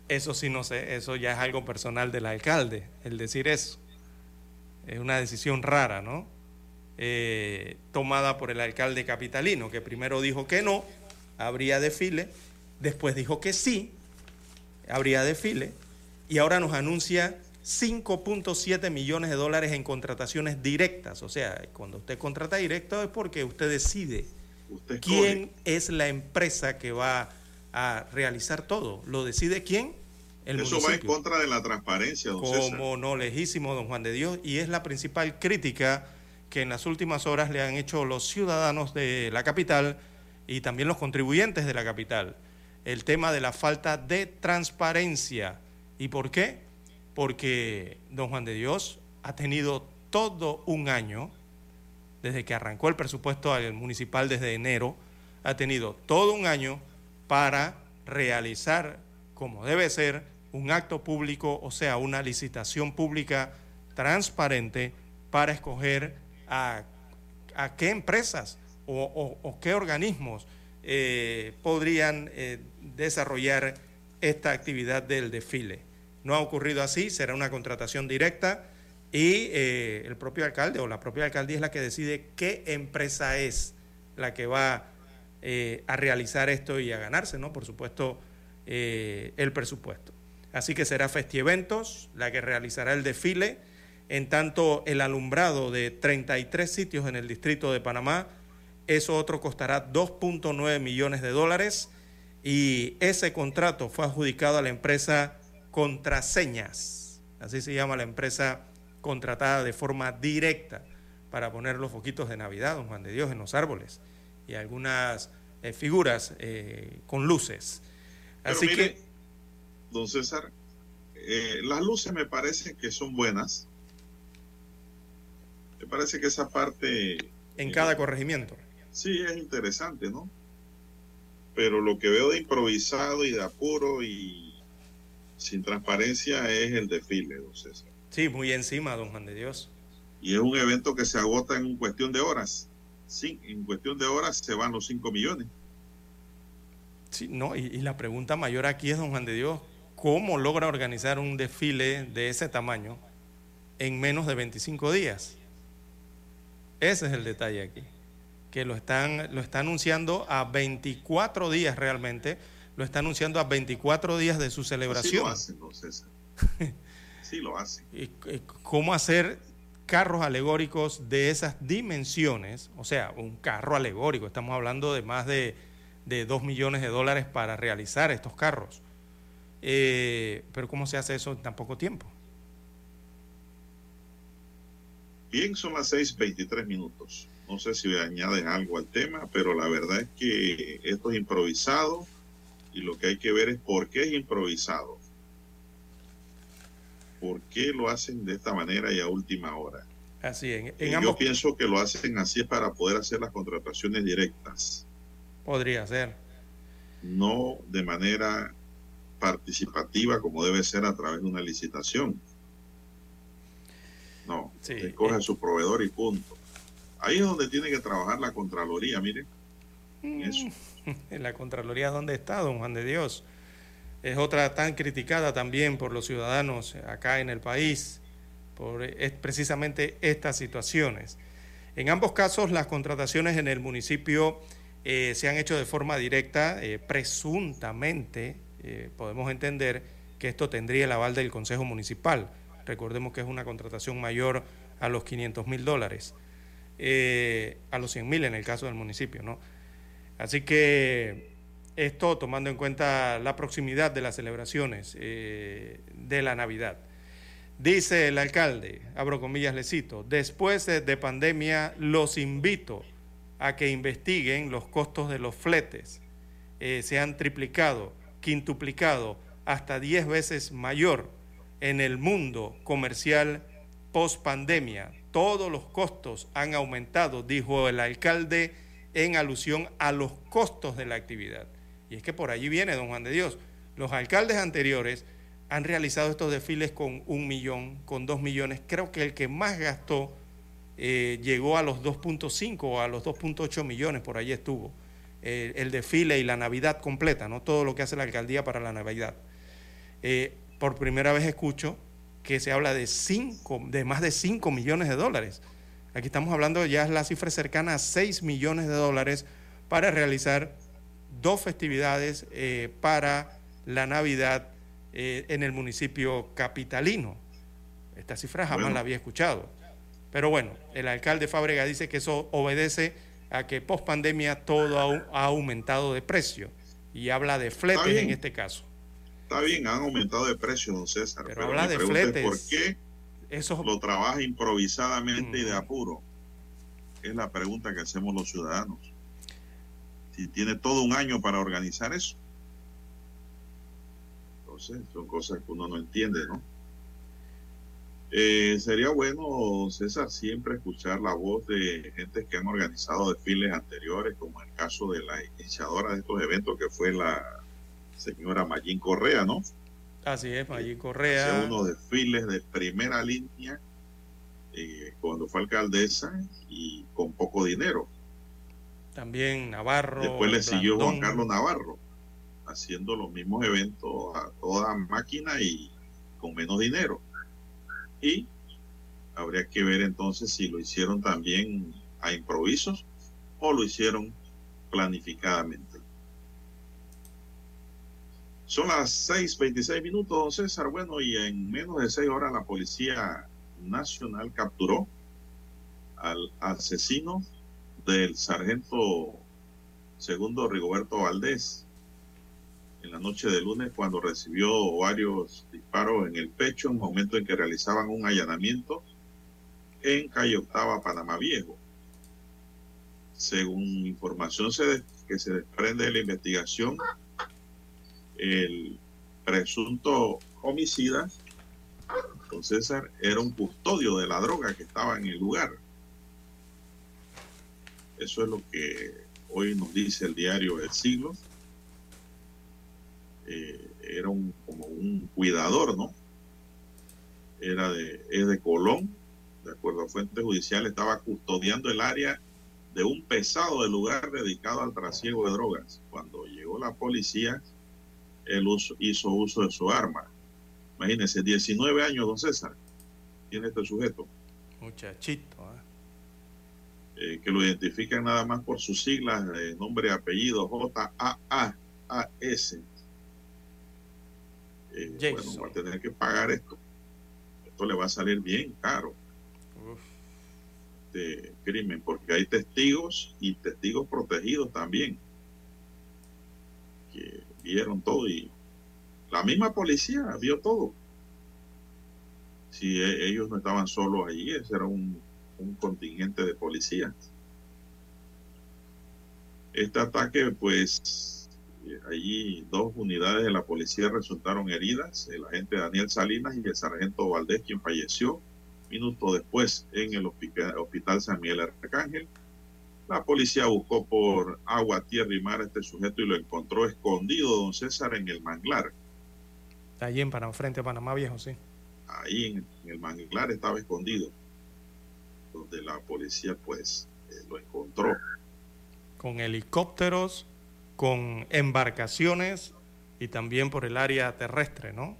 Eso sí no sé, eso ya es algo personal del alcalde, el decir eso. Es una decisión rara, ¿no? Eh, tomada por el alcalde capitalino, que primero dijo que no, habría desfile, después dijo que sí, habría desfile, y ahora nos anuncia 5.7 millones de dólares en contrataciones directas. O sea, cuando usted contrata directo es porque usted decide quién es la empresa que va a realizar todo. ¿Lo decide quién? Eso va en contra de la transparencia, don Como no, lejísimo, don Juan de Dios, y es la principal crítica que en las últimas horas le han hecho los ciudadanos de la capital y también los contribuyentes de la capital. El tema de la falta de transparencia. ¿Y por qué? Porque don Juan de Dios ha tenido todo un año, desde que arrancó el presupuesto municipal desde enero, ha tenido todo un año para realizar como debe ser un acto público, o sea, una licitación pública transparente para escoger a, qué empresas o, qué organismos eh, podrían eh, desarrollar esta actividad del desfile. No ha ocurrido así, será una contratación directa y eh, el propio alcalde o la propia alcaldía es la que decide qué empresa es la que va a realizar esto y a ganarse, ¿no? Por supuesto, el presupuesto. Así que será Festieventos la que realizará el desfile. En tanto, el alumbrado de 33 sitios en el distrito de Panamá, eso otro costará 2.9 millones de dólares y ese contrato fue adjudicado a la empresa Contraseñas. Así se llama la empresa contratada de forma directa para poner los foquitos de Navidad, don Juan de Dios, en los árboles y algunas eh, figuras eh, con luces. Así que don César, eh, las luces me parecen que son buenas. Me parece que esa parte... En cada corregimiento. Sí, es interesante, ¿no? Pero lo que veo de improvisado y de apuro y sin transparencia es el desfile, don César. Sí, muy encima, don Juan de Dios. Y es un evento que se agota en cuestión de horas. Sí, en cuestión de horas se van los 5 millones. Sí, no, y, y, la pregunta mayor aquí es, don Juan de Dios, ¿Cómo logra organizar un desfile de ese tamaño en menos de 25 días? Ese es el detalle aquí. Que lo están, lo está anunciando a 24 días realmente. Lo está anunciando a 24 días de su celebración. Sí lo hacen, César. sí lo hacen. ¿Cómo hacer carros alegóricos de esas dimensiones? O sea, un carro alegórico. Estamos hablando de más de, de 2 millones de dólares para realizar estos carros. Eh, pero ¿cómo se hace eso en tan poco tiempo? Bien, son las 6:23 minutos. No sé si añades algo al tema, pero la verdad es que esto es improvisado y lo que hay que ver es por qué es improvisado. ¿Por qué lo hacen de esta manera y a última hora? Así en, Yo pienso que lo hacen así para poder hacer las contrataciones directas. Podría ser. No de manera participativa como debe ser a través de una licitación. No, escoge a su proveedor y punto. Ahí es donde tiene que trabajar la Contraloría, mire. En eso. la Contraloría, ¿dónde está, don Juan de Dios? Es otra tan criticada también por los ciudadanos acá en el país, por es precisamente estas situaciones. En ambos casos, las contrataciones en el municipio eh, se han hecho de forma directa, eh, presuntamente, eh, podemos entender que esto tendría el aval del Consejo Municipal Recordemos que es una contratación mayor a los 500 mil dólares, eh, a los 100 mil en el caso del municipio, ¿no? Así que esto tomando en cuenta la proximidad de las celebraciones eh, de la Navidad. Dice el alcalde, abro comillas, le cito, después de, pandemia los invito a que investiguen los costos de los fletes. Se han triplicado, quintuplicado, hasta 10 veces mayor en el mundo comercial post pandemia. Todos los costos han aumentado, dijo el alcalde en alusión a los costos de la actividad. Y es que por allí viene, don Juan de Dios. Los alcaldes anteriores han realizado estos desfiles con un millón, con dos millones. Creo que el que más gastó eh, llegó a los 2.5 o a los 2.8 millones, por allí estuvo. Eh, el desfile y la Navidad completa, no todo lo que hace la alcaldía para la Navidad. Eh, por primera vez escucho que se habla de, cinco, de más de 5 millones de dólares. Aquí estamos hablando ya es la cifra cercana a 6 millones de dólares para realizar dos festividades eh, para la Navidad eh, en el municipio capitalino. Esta cifra jamás la había escuchado. Pero bueno, el alcalde Fábrega dice que eso obedece a que post pandemia todo ha, aumentado de precio y habla de fletes en este caso. Está bien, han aumentado de precio, don César. Pero, habla de fletes. ¿Por qué Eso... lo trabaja improvisadamente y de apuro? Es la pregunta que hacemos los ciudadanos. Si tiene todo un año para organizar eso. Entonces, son cosas que uno no entiende, ¿no? Eh, sería bueno, César, siempre escuchar la voz de gente que han organizado desfiles anteriores, como el caso de la iniciadora de estos eventos, que fue la señora Mayín Correa, ¿no? Así es, Mayín Correa. Hace unos desfiles de primera línea eh, cuando fue alcaldesa y con poco dinero. También Navarro. Después le siguió Juan Carlos Navarro, haciendo los mismos eventos a toda máquina y con menos dinero. Y habría que ver entonces si lo hicieron también a improvisos o lo hicieron planificadamente. Son las 6:26 minutos, don César. Bueno, y en menos de seis horas la Policía Nacional capturó al asesino del sargento segundo Rigoberto Valdés en la noche de lunes cuando recibió varios disparos en el pecho en el momento en que realizaban un allanamiento en calle Octava, Panamá Viejo. Según información que se desprende de la investigación, el presunto homicida, don César, era un custodio de la droga que estaba en el lugar. Eso es lo que hoy nos dice el diario El Siglo. Eh, era un, como un cuidador, ¿no? Era de, es de Colón, de acuerdo a fuentes judiciales, estaba custodiando el área de un pesado del lugar dedicado al trasiego de drogas. Cuando llegó la policía, él hizo uso de su arma. Imagínense, 19 años, don César, tiene este sujeto. Muchachito. ¿eh? eh, que lo identifican nada más por sus siglas, eh, nombre y apellido, J-A-A-A-S. Eh, bueno, va a tener que pagar esto. Esto le va a salir bien caro. De crimen, porque hay testigos y testigos protegidos también que vieron todo y la misma policía vio todo. Si e, ellos no estaban solos allí, ese era un, un contingente de policías. Este ataque, pues, allí dos unidades de la policía resultaron heridas, el agente Daniel Salinas y el sargento Valdés, quien falleció minutos después en el hospital San Miguel Arcángel. La policía buscó por agua, tierra y mar a este sujeto y lo encontró escondido, don César, en el manglar. Allí en Panamá, frente a Panamá Viejo, sí. Ahí en, el manglar estaba escondido, donde la policía pues eh, lo encontró. Con helicópteros, con embarcaciones y también por el área terrestre, ¿no?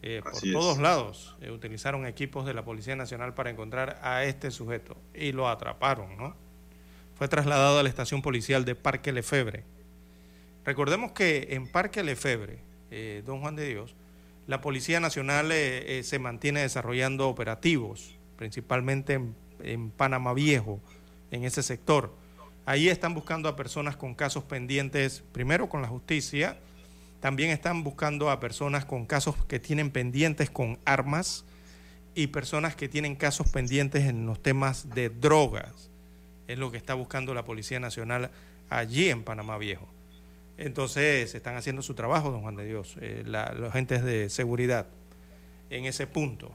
Eh, por todos lados eh, utilizaron equipos de la Policía Nacional para encontrar a este sujeto y lo atraparon, ¿no? fue trasladado a la estación policial de Parque Lefebre. Recordemos que en Parque Lefebre, eh, don Juan de Dios, la Policía Nacional se mantiene desarrollando operativos, principalmente en, Panamá Viejo, en ese sector. Ahí están buscando a personas con casos pendientes, primero con la justicia, también están buscando a personas con casos que tienen pendientes con armas y personas que tienen casos pendientes en los temas de drogas es lo que está buscando la Policía Nacional allí en Panamá Viejo. Entonces, están haciendo su trabajo, don Juan de Dios, eh, los agentes de seguridad en ese punto,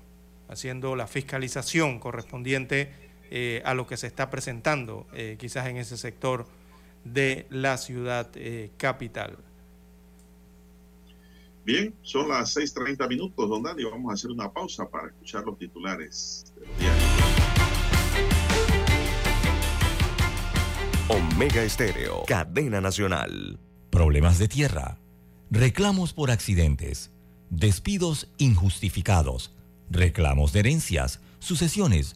haciendo la fiscalización correspondiente eh, a lo que se está presentando eh, quizás en ese sector de la ciudad capital. Bien, son las 6.30 minutos, don Dani. Vamos a hacer una pausa para escuchar los titulares del Omega Estéreo, cadena nacional. Problemas de tierra, reclamos por accidentes, despidos injustificados, reclamos de herencias, sucesiones,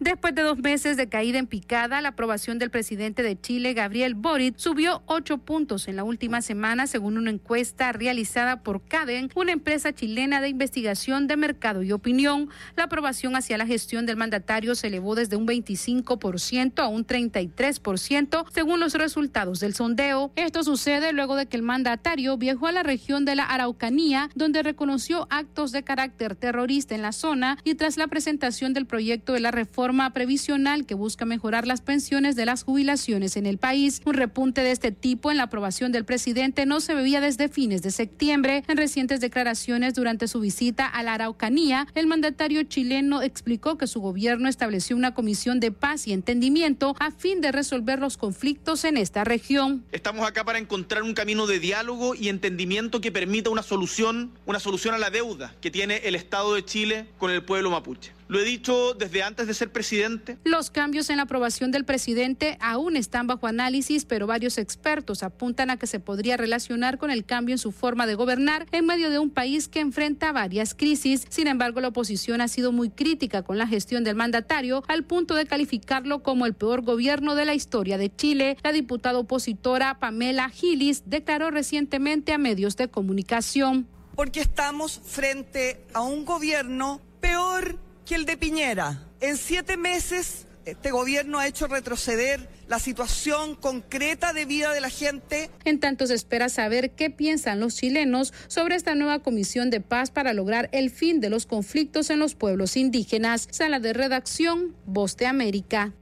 Después de dos meses de caída en picada, la aprobación del presidente de Chile, Gabriel Boric, subió ocho puntos en la última semana, según una encuesta realizada por Caden, una empresa chilena de investigación de mercado y opinión. La aprobación hacia la gestión del mandatario se elevó desde un 25% a un 33%, según los resultados del sondeo. Esto sucede luego de que el mandatario viajó a la región de la Araucanía, donde reconoció actos de carácter terrorista en la zona y tras la presentación del proyecto de la reforma previsional que busca mejorar las pensiones de las jubilaciones en el país. Un repunte de este tipo en la aprobación del presidente no se veía desde fines de septiembre. En recientes declaraciones durante su visita a la Araucanía, el mandatario chileno explicó que su gobierno estableció una comisión de paz y entendimiento a fin de resolver los conflictos en esta región. Estamos acá para encontrar un camino de diálogo y entendimiento que permita una solución, una solución a la deuda que tiene el Estado de Chile con el pueblo mapuche. Lo he dicho desde antes de ser presidente. Los cambios en la aprobación del presidente aún están bajo análisis, pero varios expertos apuntan a que se podría relacionar con el cambio en su forma de gobernar en medio de un país que enfrenta varias crisis. Sin embargo, la oposición ha sido muy crítica con la gestión del mandatario al punto de calificarlo como el peor gobierno de la historia de Chile. La diputada opositora Pamela Gilis declaró recientemente a medios de comunicación. Porque estamos frente a un gobierno peor que el de Piñera. En siete meses, este gobierno ha hecho retroceder la situación concreta de vida de la gente. En tanto, se espera saber qué piensan los chilenos sobre esta nueva comisión de paz para lograr el fin de los conflictos en los pueblos indígenas. Sala de redacción, Voz de América.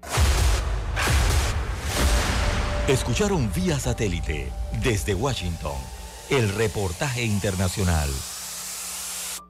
Escucharon vía satélite desde Washington el reportaje internacional.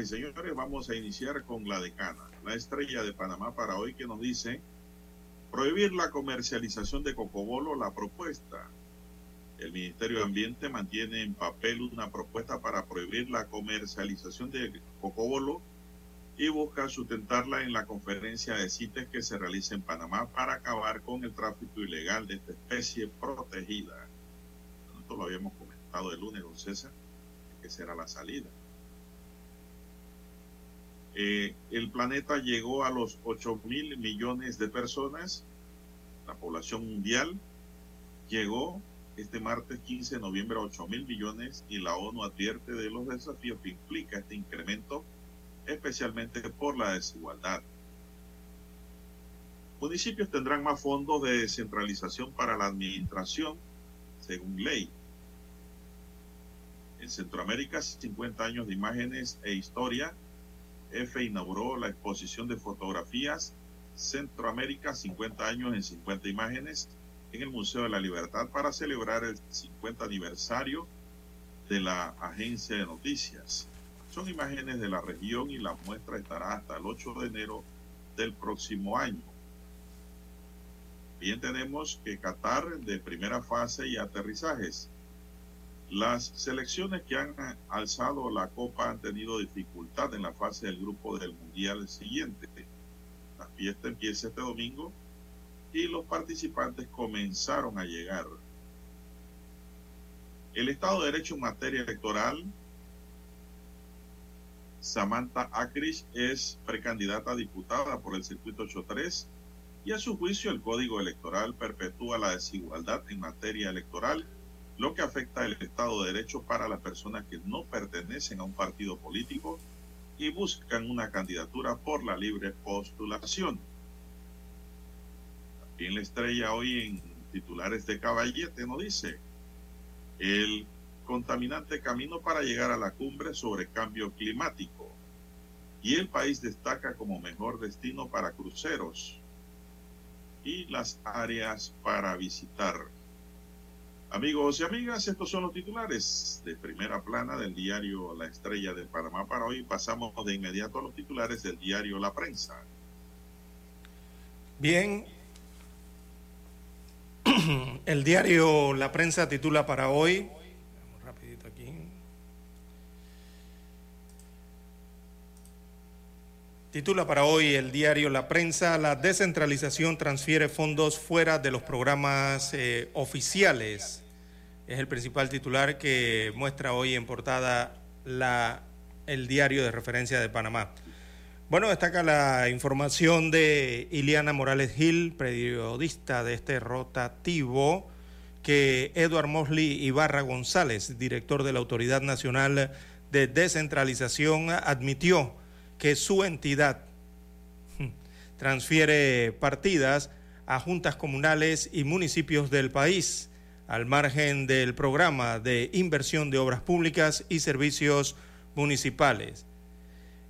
Y señores, vamos a iniciar con la decana, la estrella de Panamá para hoy que nos dice prohibir la comercialización de cocobolo, la propuesta. El Ministerio de Ambiente mantiene en papel una propuesta para prohibir la comercialización de cocobolo y busca sustentarla en la conferencia de CITES que se realiza en Panamá para acabar con el tráfico ilegal de esta especie protegida. Nosotros lo habíamos comentado el lunes, don César, que será la salida. Eh, el planeta llegó a los 8 mil millones de personas, la población mundial llegó este martes 15 de noviembre a 8 mil millones y la ONU advierte de los desafíos que implica este incremento, especialmente por la desigualdad. Municipios tendrán más fondos de descentralización para la administración, según ley. En Centroamérica, 50 años de imágenes e historia F inauguró la exposición de fotografías Centroamérica 50 años en 50 imágenes en el Museo de la Libertad para celebrar el 50 aniversario de la agencia de noticias. Son imágenes de la región y la muestra estará hasta el 8 de enero del próximo año. Bien tenemos que Qatar de primera fase y aterrizajes las selecciones que han alzado la copa han tenido dificultad en la fase del grupo del Mundial siguiente. La fiesta empieza este domingo y los participantes comenzaron a llegar. El Estado de Derecho en materia electoral, Samantha Acrish es precandidata a diputada por el circuito 83 y a su juicio el Código Electoral perpetúa la desigualdad en materia electoral lo que afecta el Estado de Derecho para las personas que no pertenecen a un partido político y buscan una candidatura por la libre postulación. También la estrella hoy en titulares de Caballete nos dice, el contaminante camino para llegar a la cumbre sobre cambio climático y el país destaca como mejor destino para cruceros y las áreas para visitar. Amigos y amigas, estos son los titulares de primera plana del diario La Estrella de Panamá para hoy. Pasamos de inmediato a los titulares del diario La Prensa. Bien, el diario La Prensa titula para hoy, vamos rapidito aquí. Titula para hoy el diario La Prensa, la descentralización transfiere fondos fuera de los programas eh, oficiales. Es el principal titular que muestra hoy en portada el diario de referencia de Panamá. Bueno, destaca la información de Iliana Morales Gil, periodista de este rotativo, que Eduard Mosley Ibarra González, director de la Autoridad Nacional de Descentralización, admitió que su entidad transfiere partidas a juntas comunales y municipios del país, al margen del programa de inversión de obras públicas y servicios municipales,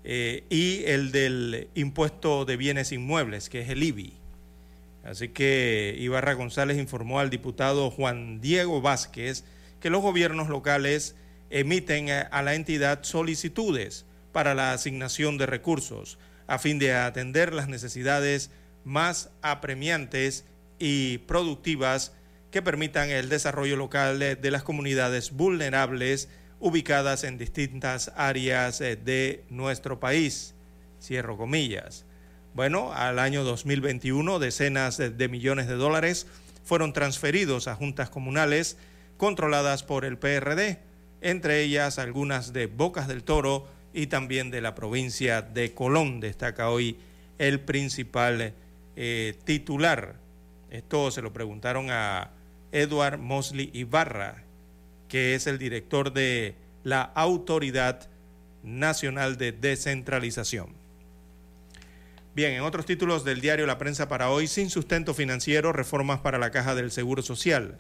eh, y el del impuesto de bienes inmuebles, que es el IBI. Así que Ibarra González informó al diputado Juan Diego Vázquez que los gobiernos locales emiten a la entidad solicitudes para la asignación de recursos a fin de atender las necesidades más apremiantes y productivas que permitan el desarrollo local de las comunidades vulnerables ubicadas en distintas áreas eh, de nuestro país. Cierro comillas. Bueno, al año 2021 decenas de millones de dólares fueron transferidos a juntas comunales controladas por el PRD, entre ellas algunas de Bocas del Toro y también de la provincia de Colón, destaca hoy el principal eh, titular. Esto se lo preguntaron a Edward Mosley Ibarra, que es el director de la Autoridad Nacional de Descentralización. Bien, en otros títulos del diario La Prensa para hoy, sin sustento financiero, reformas para la caja del Seguro Social.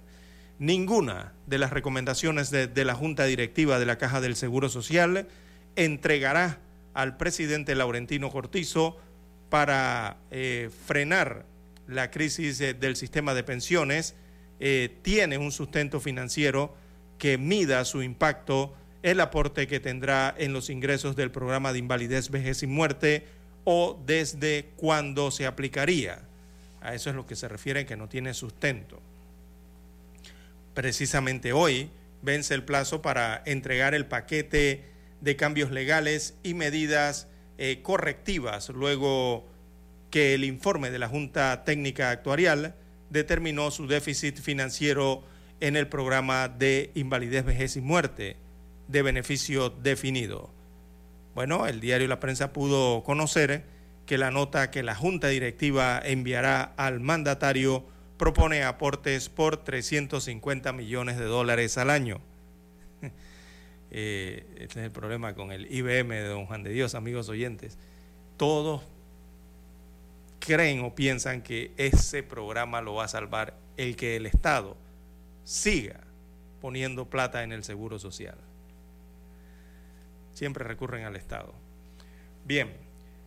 Ninguna de las recomendaciones de, la Junta Directiva de la Caja del Seguro Social entregará al presidente Laurentino Cortizo para eh, frenar la crisis del sistema de pensiones, eh, tiene un sustento financiero que mida su impacto, el aporte que tendrá en los ingresos del programa de invalidez, vejez y muerte o desde cuándo se aplicaría. A eso es lo que se refiere que no tiene sustento. Precisamente hoy vence el plazo para entregar el paquete de cambios legales y medidas eh, correctivas luego que el informe de la Junta Técnica Actuarial determinó su déficit financiero en el programa de invalidez, vejez y muerte de beneficio definido. Bueno, el diario La Prensa pudo conocer que la nota que la Junta Directiva enviará al mandatario propone aportes por 350 millones de dólares al año. Eh, este es el problema con el IBM de don Juan de Dios, amigos oyentes. Todos creen o piensan que ese programa lo va a salvar el que el Estado siga poniendo plata en el seguro social. Siempre recurren al Estado. Bien,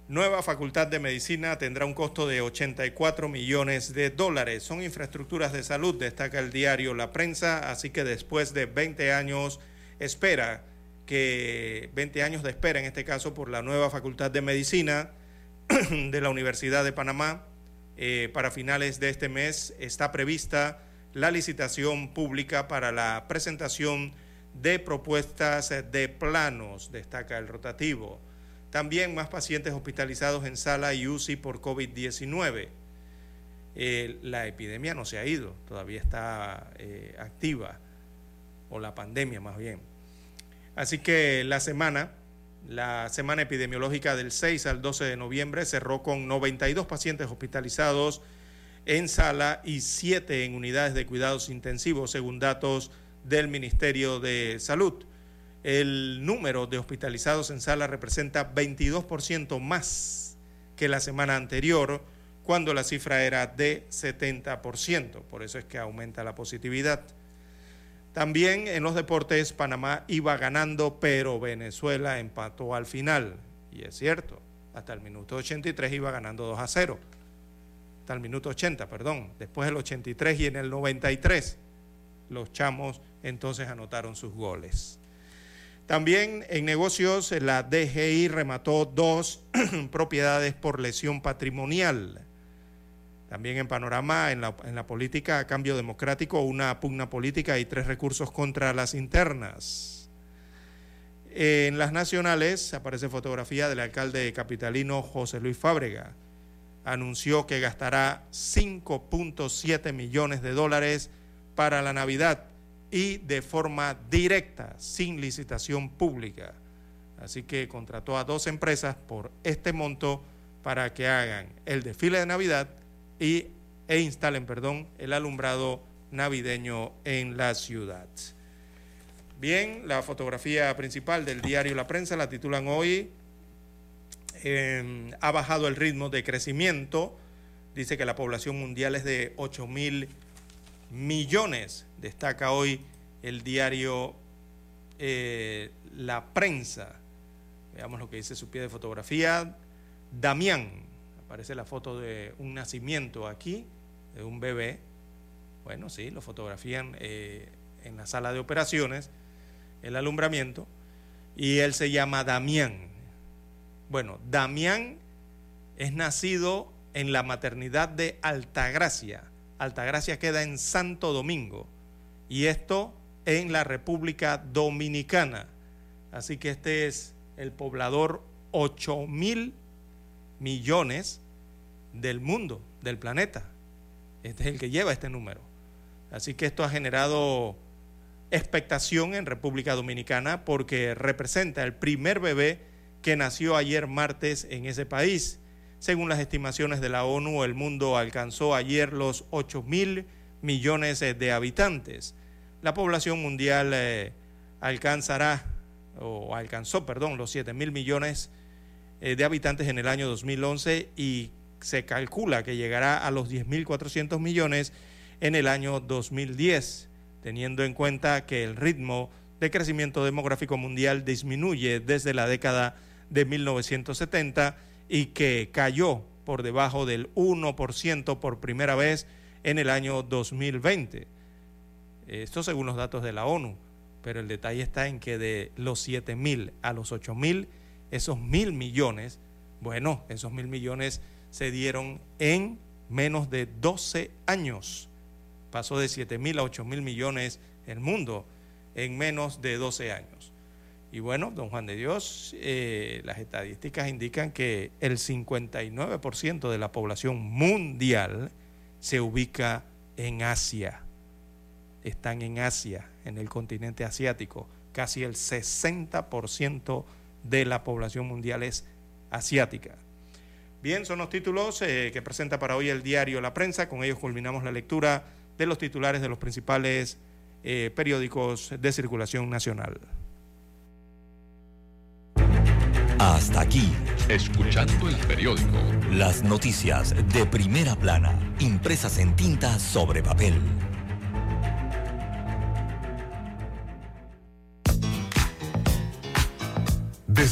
nueva facultad de medicina tendrá un costo de 84 millones de dólares. Son infraestructuras de salud, destaca el diario La Prensa, así que después de 20 años espera que 20 años de espera en este caso por la nueva facultad de medicina de la Universidad de Panamá, eh, para finales de este mes está prevista la licitación pública para la presentación de propuestas de planos, destaca el rotativo. También más pacientes hospitalizados en sala y UCI por COVID-19. Eh, la epidemia no se ha ido, todavía está eh, activa, o la pandemia más bien. Así que la semana, la semana epidemiológica del 6 al 12 de noviembre cerró con 92 pacientes hospitalizados en sala y 7 en unidades de cuidados intensivos, según datos del Ministerio de Salud. El número de hospitalizados en sala representa 22% más que la semana anterior, cuando la cifra era de 70%. Por eso es que aumenta la positividad. También en los deportes, Panamá iba ganando, pero Venezuela empató al final. Y es cierto, hasta el minuto 83 iba ganando 2 a 0 hasta el minuto 80, perdón, después del 83 y en el 93 los chamos entonces anotaron sus goles. También en negocios la DGI remató dos propiedades por lesión patrimonial. También en panorama, en la, en la política cambio democrático, una pugna política y tres recursos contra las internas. En las nacionales aparece fotografía del alcalde capitalino José Luis Fábrega anunció que gastará 5.7 millones de dólares para la Navidad y de forma directa, sin licitación pública. Así que contrató a dos empresas por este monto para que hagan el desfile de Navidad y, e instalen perdón, el alumbrado navideño en la ciudad. Bien, la fotografía principal del diario La Prensa la titulan hoy Em, ha bajado el ritmo de crecimiento dice que la población mundial es de 8 mil millones. Destaca hoy el diario eh, La Prensa. Veamos lo que dice su pie de fotografía. Damián, aparece la foto de un nacimiento aquí, de un bebé. Bueno, sí, lo fotografían eh, en la sala de operaciones, el alumbramiento, y él se llama Damián. Bueno, Damián es nacido en la maternidad de Altagracia. Altagracia queda en Santo Domingo y esto en la República Dominicana. Así que este es el poblador 8 mil millones del mundo, del planeta. Este es el que lleva este número. Así que esto ha generado expectación en República Dominicana porque representa el primer bebé que nació ayer martes en ese país. Según las estimaciones de la ONU, el mundo alcanzó ayer los 8 mil millones de habitantes. La población mundial eh, alcanzará, o alcanzó, perdón, los 7 mil millones eh, de habitantes en el año 2011 y se calcula que llegará a los 10.400 millones en el año 2010, teniendo en cuenta que el ritmo de crecimiento demográfico mundial disminuye desde la década de 1970 y que cayó por debajo del 1% por primera vez en el año 2020. Esto según los datos de la ONU, pero el detalle está en que de los 7 mil a los 8 mil, esos mil millones, bueno, esos mil millones se dieron en menos de 12 años. Pasó de 7 mil a 8 mil millones el mundo en menos de 12 años. Y bueno, don Juan de Dios, eh, las estadísticas indican que el 59% de la población mundial se ubica en Asia. Están en Asia, en el continente asiático. Casi el 60% de la población mundial es asiática. Bien, son los títulos eh, que presenta para hoy el diario La Prensa. Con ellos culminamos la lectura de los titulares de los principales eh, periódicos de circulación nacional. Hasta aquí. Escuchando el periódico. Las noticias de primera plana, impresas en tinta sobre papel.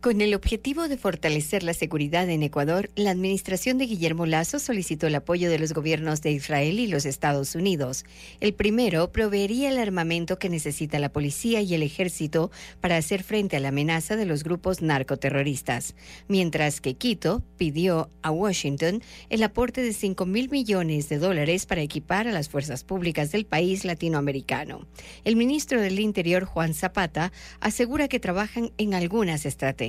Con el objetivo de fortalecer la seguridad en Ecuador, la administración de Guillermo Lazo solicitó el apoyo de los gobiernos de Israel y los Estados Unidos. El primero proveería el armamento que necesita la policía y el ejército para hacer frente a la amenaza de los grupos narcoterroristas, mientras que Quito pidió a Washington el aporte de 5 mil millones de dólares para equipar a las fuerzas públicas del país latinoamericano. El ministro del Interior, Juan Zapata, asegura que trabajan en algunas estrategias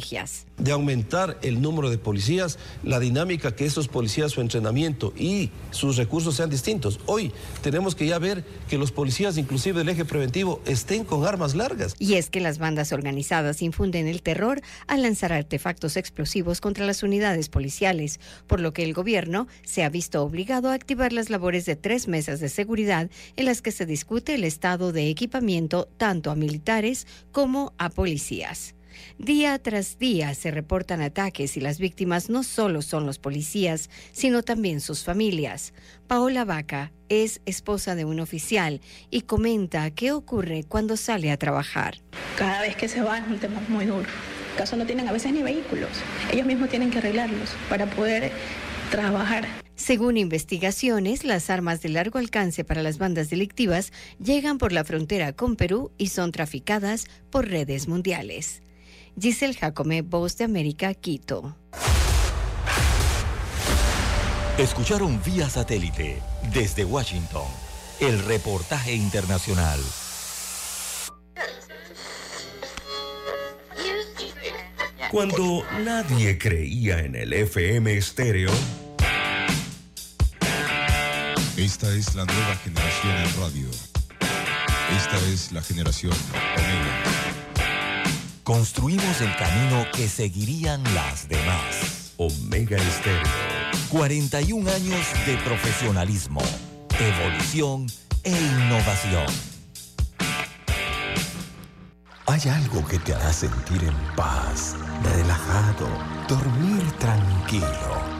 de aumentar el número de policías, la dinámica que esos policías, su entrenamiento y sus recursos sean distintos. Hoy tenemos que ya ver que los policías, inclusive del eje preventivo, estén con armas largas. Y es que las bandas organizadas infunden el terror al lanzar artefactos explosivos contra las unidades policiales, por lo que el gobierno se ha visto obligado a activar las labores de tres mesas de seguridad en las que se discute el estado de equipamiento tanto a militares como a policías. Día tras día se reportan ataques y las víctimas no solo son los policías, sino también sus familias. Paola Vaca es esposa de un oficial y comenta qué ocurre cuando sale a trabajar. Cada vez que se va es un tema muy duro. En caso no tienen a veces ni vehículos. Ellos mismos tienen que arreglarlos para poder trabajar. Según investigaciones, las armas de largo alcance para las bandas delictivas llegan por la frontera con Perú y son traficadas por redes mundiales. Giselle Jacome, Voz de América, Quito. Escucharon vía satélite desde Washington el reportaje internacional. Cuando nadie creía en el FM estéreo, Esta es la nueva generación en radio. Esta es la generación Omega. Construimos el camino que seguirían las demás. Omega Estéreo. 41 años de profesionalismo, evolución e innovación. Hay algo que te hará sentir en paz, relajado, dormir tranquilo.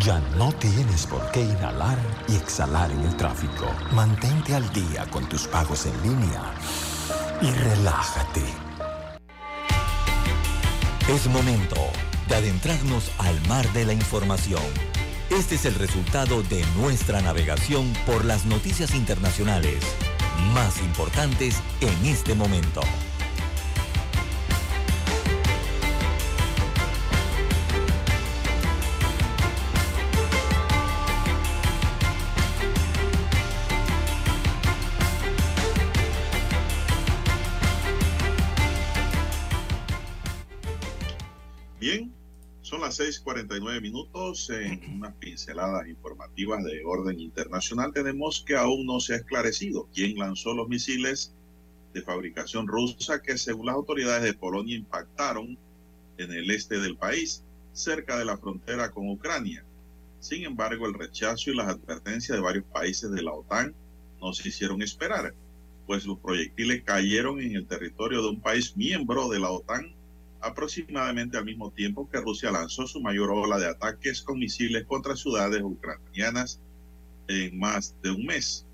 Ya no tienes por qué inhalar y exhalar en el tráfico. Mantente al día con tus pagos en línea y relájate. Es momento de adentrarnos al mar de la información. Este es el resultado de nuestra navegación por las noticias internacionales más importantes en este momento. 6:49 minutos. En unas pinceladas informativas de orden internacional tenemos que aún no se ha esclarecido quién lanzó los misiles de fabricación rusa que según las autoridades de Polonia impactaron en el este del país, cerca de la frontera con Ucrania. Sin embargo, el rechazo y las advertencias de varios países de la OTAN no se hicieron esperar, pues los proyectiles cayeron en el territorio de un país miembro de la OTAN aproximadamente al mismo tiempo que Rusia lanzó su mayor ola de ataques con misiles contra ciudades ucranianas en más de un mes.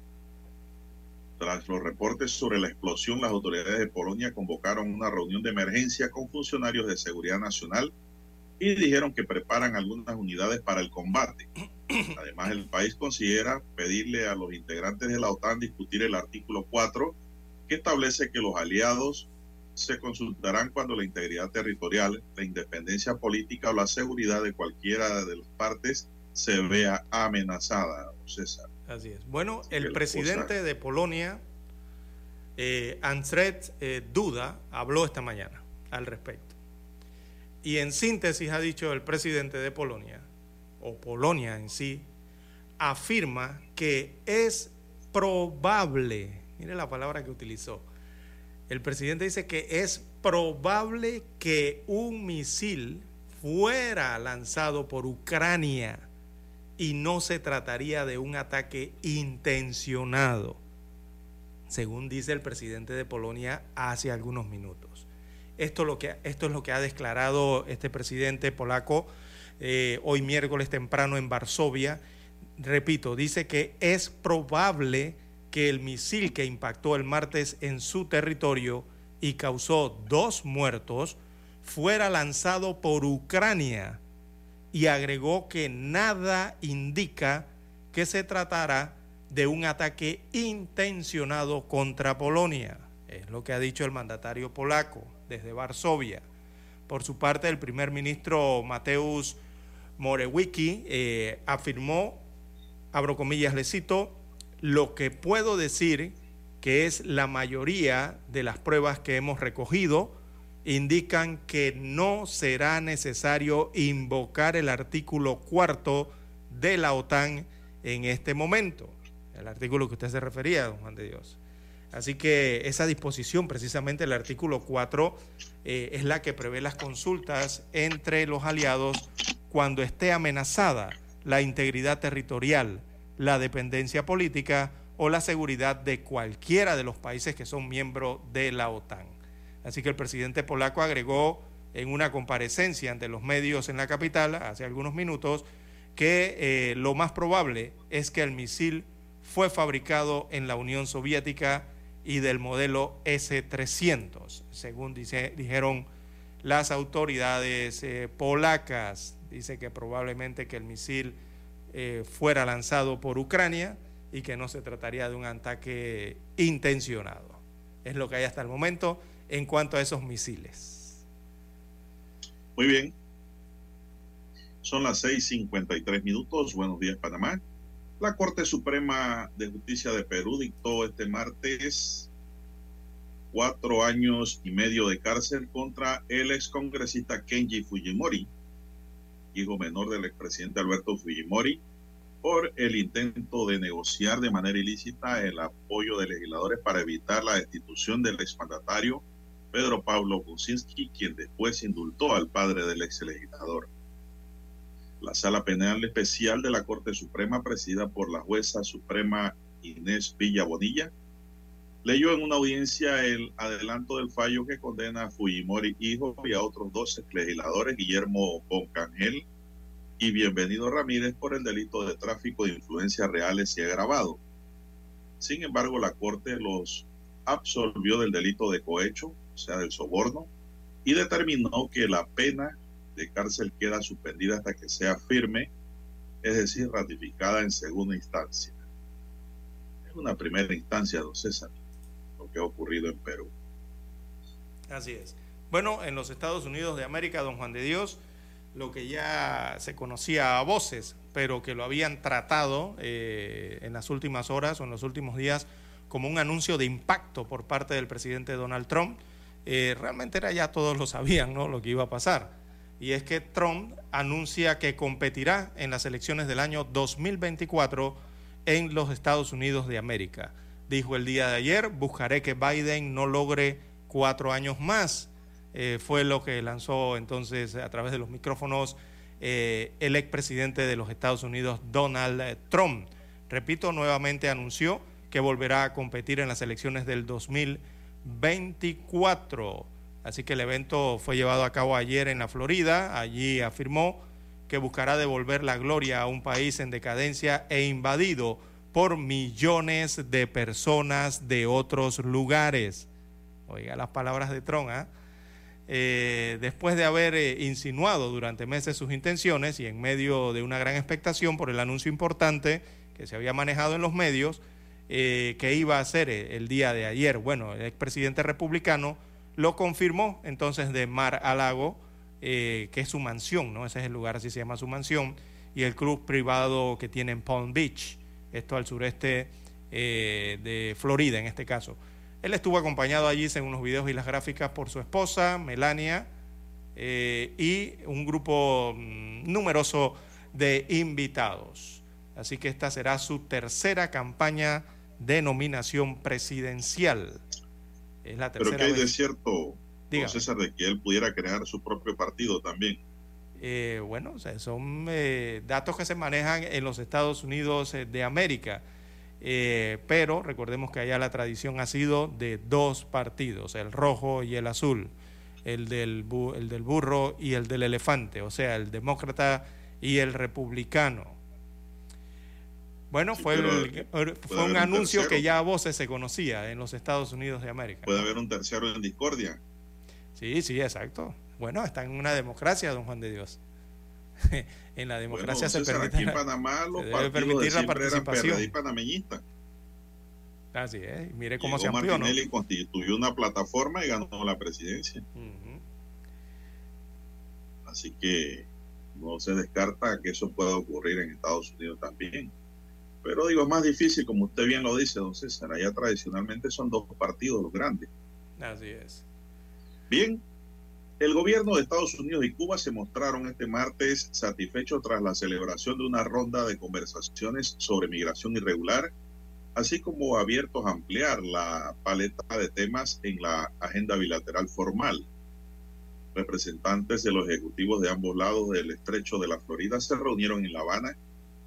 Tras los reportes sobre la explosión, las autoridades de Polonia convocaron una reunión de emergencia con funcionarios de seguridad nacional y dijeron que preparan algunas unidades para el combate. Además, el país considera pedirle a los integrantes de la OTAN discutir el artículo 4 que establece que los aliados se consultarán cuando la integridad territorial, la independencia política o la seguridad de cualquiera de las partes se vea amenazada, César. Así es. Bueno, el presidente de Polonia, eh, Andrzej eh, Duda, habló esta mañana al respecto. Y en síntesis ha dicho el presidente de Polonia, o Polonia en sí, afirma que es probable, mire la palabra que utilizó, el presidente dice que es probable que un misil fuera lanzado por Ucrania y no se trataría de un ataque intencionado, según dice el presidente de Polonia hace algunos minutos. Esto, es lo que ha declarado este presidente polaco eh, hoy miércoles temprano en Varsovia. Repito, dice que es probable que el misil que impactó el martes en su territorio y causó dos muertos fuera lanzado por Ucrania y agregó que nada indica que se tratara de un ataque intencionado contra Polonia. Es lo que ha dicho el mandatario polaco desde Varsovia. Por su parte, el primer ministro Mateusz Morawiecki eh, afirmó, abro comillas, le cito, lo que puedo decir que es la mayoría de las pruebas que hemos recogido indican que no será necesario invocar el artículo cuarto de la OTAN en este momento, el artículo que usted se refería, don Juan de Dios. Así que esa disposición, precisamente el artículo 4, eh, es la que prevé las consultas entre los aliados cuando esté amenazada la integridad territorial la dependencia política o la seguridad de cualquiera de los países que son miembros de la OTAN. Así que el presidente polaco agregó en una comparecencia ante los medios en la capital hace algunos minutos que eh, lo más probable es que el misil fue fabricado en la Unión Soviética y del modelo S-300, según dijeron las autoridades eh, polacas. Dice que probablemente que el misil eh, fuera lanzado por Ucrania y que no se trataría de un ataque intencionado. Es lo que hay hasta el momento en cuanto a esos misiles. Muy bien. Son las 6:53 minutos. Buenos días, Panamá. La Corte Suprema de Justicia de Perú dictó este martes cuatro años y medio de cárcel contra el excongresista Kenji Fujimori, hijo menor del expresidente Alberto Fujimori, por el intento de negociar de manera ilícita el apoyo de legisladores para evitar la destitución del exmandatario Pedro Pablo Kuczynski, quien después indultó al padre del ex legislador. La Sala Penal Especial de la Corte Suprema, presidida por la jueza suprema Inés Villa Bonilla, leyó en una audiencia el adelanto del fallo que condena a Fujimori hijo y a otros dos legisladores, Guillermo Boncangel y Bienvenido Ramírez, por el delito de tráfico de influencias reales y agravado. Sin embargo, la Corte los absolvió del delito de cohecho, o sea, del soborno, y determinó que la pena de cárcel queda suspendida hasta que sea firme, es decir, ratificada en segunda instancia. Es una primera instancia, don César que ha ocurrido en Perú. Así es. Bueno, en los Estados Unidos de América, don Juan de Dios, lo que ya se conocía a voces, pero que lo habían tratado eh, en las últimas horas o en los últimos días como un anuncio de impacto por parte del presidente Donald Trump, eh, realmente era ya todos lo sabían, ¿no? Lo que iba a pasar. Y es que Trump anuncia que competirá en las elecciones del año 2024 en los Estados Unidos de América dijo el día de ayer, buscaré que Biden no logre cuatro años más. Eh, fue lo que lanzó entonces a través de los micrófonos eh, el expresidente de los Estados Unidos, Donald Trump. Repito, nuevamente anunció que volverá a competir en las elecciones del 2024. Así que el evento fue llevado a cabo ayer en la Florida. Allí afirmó que buscará devolver la gloria a un país en decadencia e invadido por millones de personas de otros lugares. Oiga las palabras de Tron, ¿ah? Eh, después de haber eh, insinuado durante meses sus intenciones y en medio de una gran expectación por el anuncio importante que se había manejado en los medios, eh, que iba a hacer el día de ayer. Bueno, el expresidente republicano lo confirmó entonces de Mar a Lago, que es su mansión, ¿no? Ese es el lugar, así se llama su mansión, y el club privado que tiene en Palm Beach esto al sureste de Florida en este caso. Él estuvo acompañado allí, según los videos y las gráficas, por su esposa, Melania, eh, y un grupo mm, numeroso de invitados. Así que esta será su tercera campaña de nominación presidencial. Es la tercera Pero que hay de cierto, César, de que él pudiera crear su propio partido también. Eh, bueno, son eh, datos que se manejan en los Estados Unidos eh, de América, pero recordemos que allá la tradición ha sido de dos partidos, el rojo y el azul, el del, el del burro y el del elefante, o sea, el demócrata y el republicano. Bueno, fue, fue un anuncio que ya a voces se conocía en los Estados Unidos de América. Puede haber un tercero en discordia. Sí, sí, exacto. Bueno, está en una democracia, don Juan de Dios. en la democracia se permite aquí en Panamá los debe permitir la participación. Panameñista. Así es, mire cómo se amplió, Martinelli ¿no? constituyó una plataforma y ganó la presidencia. Así que no se descarta que eso pueda ocurrir en Estados Unidos también. Pero digo, es más difícil, como usted bien lo dice, don César. Allá tradicionalmente son dos partidos los grandes. Así es. Bien, el gobierno de Estados Unidos y Cuba se mostraron este martes satisfechos tras la celebración de una ronda de conversaciones sobre migración irregular, así como abiertos a ampliar la paleta de temas en la agenda bilateral formal. Representantes de los ejecutivos de ambos lados del estrecho de la Florida se reunieron en La Habana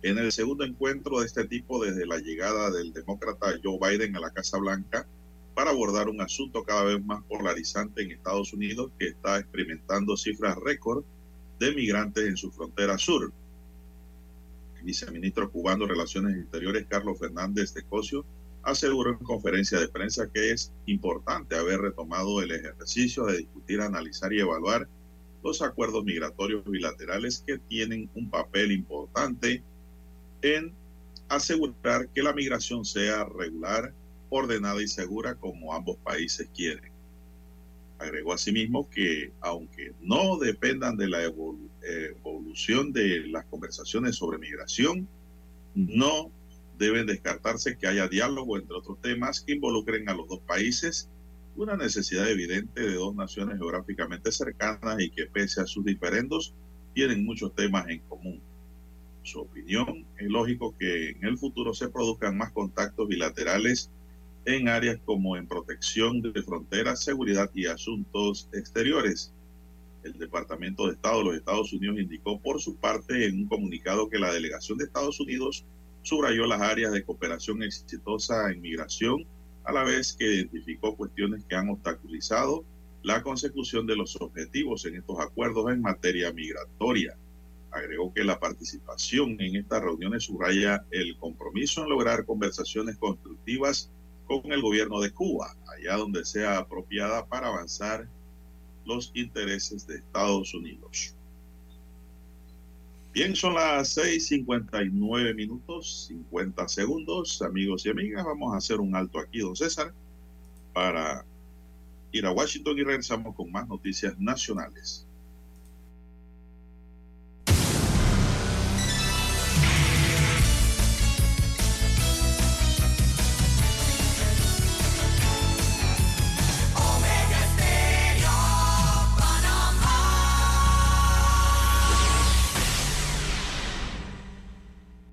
En el segundo encuentro de este tipo desde la llegada del demócrata Joe Biden a la Casa Blanca para abordar un asunto cada vez más polarizante en Estados Unidos que está experimentando cifras récord de migrantes en su frontera sur. El viceministro cubano de Relaciones Exteriores, Carlos Fernández de Cosio, aseguró en conferencia de prensa que es importante haber retomado el ejercicio de discutir, analizar y evaluar los acuerdos migratorios bilaterales que tienen un papel importante en asegurar que la migración sea regular, ordenada y segura como ambos países quieren. Agregó asimismo que aunque no dependan de la evolución de las conversaciones sobre migración, no deben descartarse que haya diálogo entre otros temas que involucren a los dos países, una necesidad evidente de dos naciones geográficamente cercanas y que pese a sus diferendos tienen muchos temas en común. Su opinión es lógico que en el futuro se produzcan más contactos bilaterales en áreas como en protección de fronteras, seguridad y asuntos exteriores. El Departamento de Estado de los Estados Unidos indicó por su parte en un comunicado que la delegación de Estados Unidos subrayó las áreas de cooperación exitosa en migración, a la vez que identificó cuestiones que han obstaculizado la consecución de los objetivos en estos acuerdos en materia migratoria. Agregó que la participación en estas reuniones subraya el compromiso en lograr conversaciones constructivas con el gobierno de Cuba, allá donde sea apropiada para avanzar los intereses de Estados Unidos. Bien, son las 6:59 minutos, 50 segundos. Amigos y amigas, vamos a hacer un alto aquí, don César, para ir a Washington y regresamos con más noticias nacionales.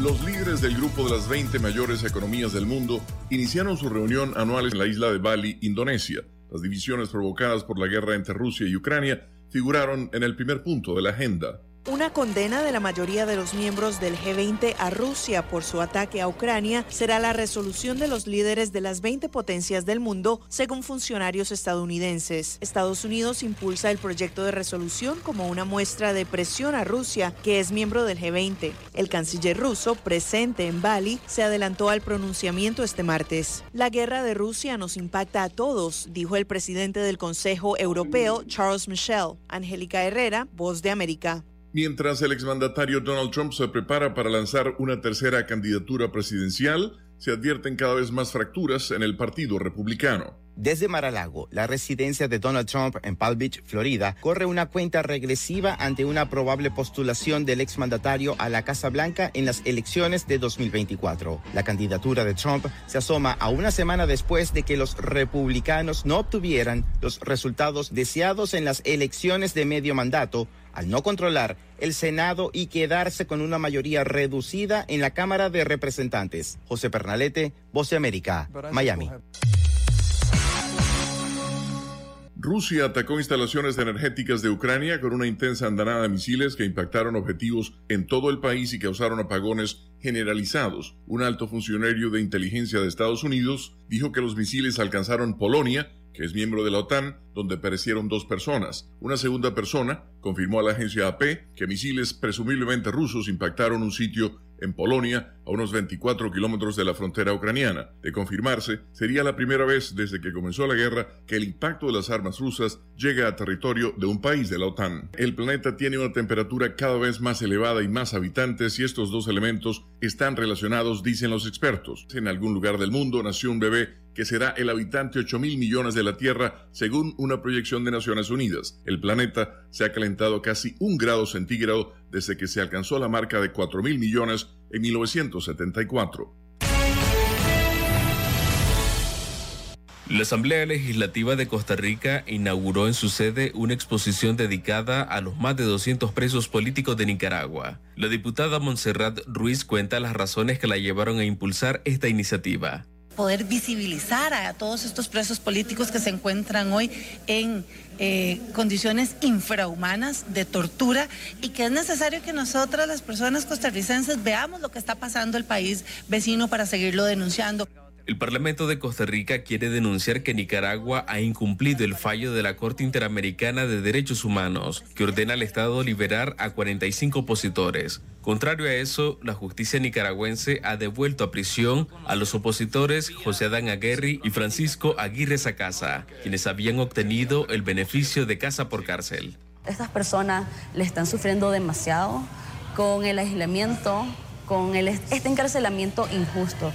Los líderes del grupo de las 20 mayores economías del mundo iniciaron su reunión anual en la isla de Bali, Indonesia. Las divisiones provocadas por la guerra entre Rusia y Ucrania figuraron en el primer punto de la agenda. Una condena de la mayoría de los miembros del G20 a Rusia por su ataque a Ucrania será la resolución de los líderes de las 20 potencias del mundo, según funcionarios estadounidenses. Estados Unidos impulsa el proyecto de resolución como una muestra de presión a Rusia, que es miembro del G20. El canciller ruso, presente en Bali, se adelantó al pronunciamiento este martes. La guerra de Rusia nos impacta a todos, dijo el presidente del Consejo Europeo, Charles Michel. Angélica Herrera, Voz de América. Mientras el exmandatario Donald Trump se prepara para lanzar una tercera candidatura presidencial, se advierten cada vez más fracturas en el Partido Republicano. Desde Mar-a-Lago, la residencia de Donald Trump en Palm Beach, Florida, corre una cuenta regresiva ante una probable postulación del exmandatario a la Casa Blanca en las elecciones de 2024. La candidatura de Trump se asoma a una semana después de que los republicanos no obtuvieran los resultados deseados en las elecciones de medio mandato al no controlar el Senado y quedarse con una mayoría reducida en la Cámara de Representantes. José Pernalete, Voz de América, Miami. Rusia atacó instalaciones energéticas de Ucrania con una intensa andanada de misiles que impactaron objetivos en todo el país y causaron apagones generalizados. Un alto funcionario de inteligencia de Estados Unidos dijo que los misiles alcanzaron Polonia, que es miembro de la OTAN, donde perecieron dos personas. Una segunda persona confirmó a la agencia AP que misiles presumiblemente rusos impactaron un sitio en Polonia, a unos 24 kilómetros de la frontera ucraniana. De confirmarse, sería la primera vez desde que comenzó la guerra que el impacto de las armas rusas llega a territorio de un país de la OTAN. El planeta tiene una temperatura cada vez más elevada y más habitantes y estos dos elementos están relacionados, dicen los expertos. En algún lugar del mundo nació un bebé que será el habitante 8 mil millones de la Tierra, según una proyección de Naciones Unidas. El planeta se ha calentado casi un grado centígrado desde que se alcanzó la marca de 4 mil millones en 1974. La Asamblea Legislativa de Costa Rica inauguró en su sede una exposición dedicada a los más de 200 presos políticos de Nicaragua. La diputada Montserrat Ruiz cuenta las razones que la llevaron a impulsar esta iniciativa poder visibilizar a todos estos presos políticos que se encuentran hoy en eh, condiciones infrahumanas de tortura y que es necesario que nosotras, las personas costarricenses, veamos lo que está pasando el país vecino para seguirlo denunciando. El Parlamento de Costa Rica quiere denunciar que Nicaragua ha incumplido el fallo de la Corte Interamericana de Derechos Humanos, que ordena al Estado liberar a 45 opositores. Contrario a eso, la justicia nicaragüense ha devuelto a prisión a los opositores José Adán Aguirre y Francisco Aguirre Sacasa, quienes habían obtenido el beneficio de casa por cárcel. Estas personas le están sufriendo demasiado con el aislamiento, con este encarcelamiento injusto.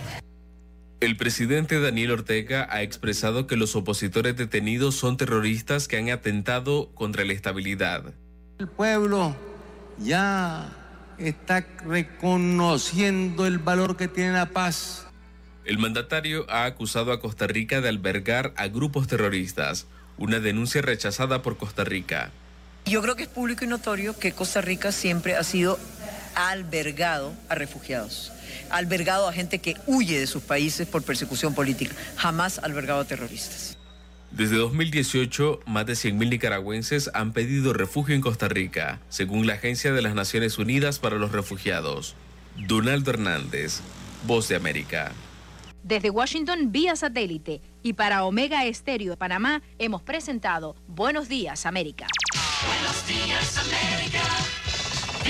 El presidente Daniel Ortega ha expresado que los opositores detenidos son terroristas que han atentado contra la estabilidad. El pueblo ya está reconociendo el valor que tiene la paz. El mandatario ha acusado a Costa Rica de albergar a grupos terroristas, una denuncia rechazada por Costa Rica. Yo creo que es público y notorio que Costa Rica siempre ha sido albergado a refugiados albergado a gente que huye de sus países por persecución política, jamás albergado a terroristas. Desde 2018, más de 100.000 nicaragüenses han pedido refugio en Costa Rica, según la Agencia de las Naciones Unidas para los Refugiados. Donaldo Hernández, Voz de América. Desde Washington, vía satélite. Y para Omega Estéreo de Panamá, hemos presentado Buenos Días, América. Buenos Días, América.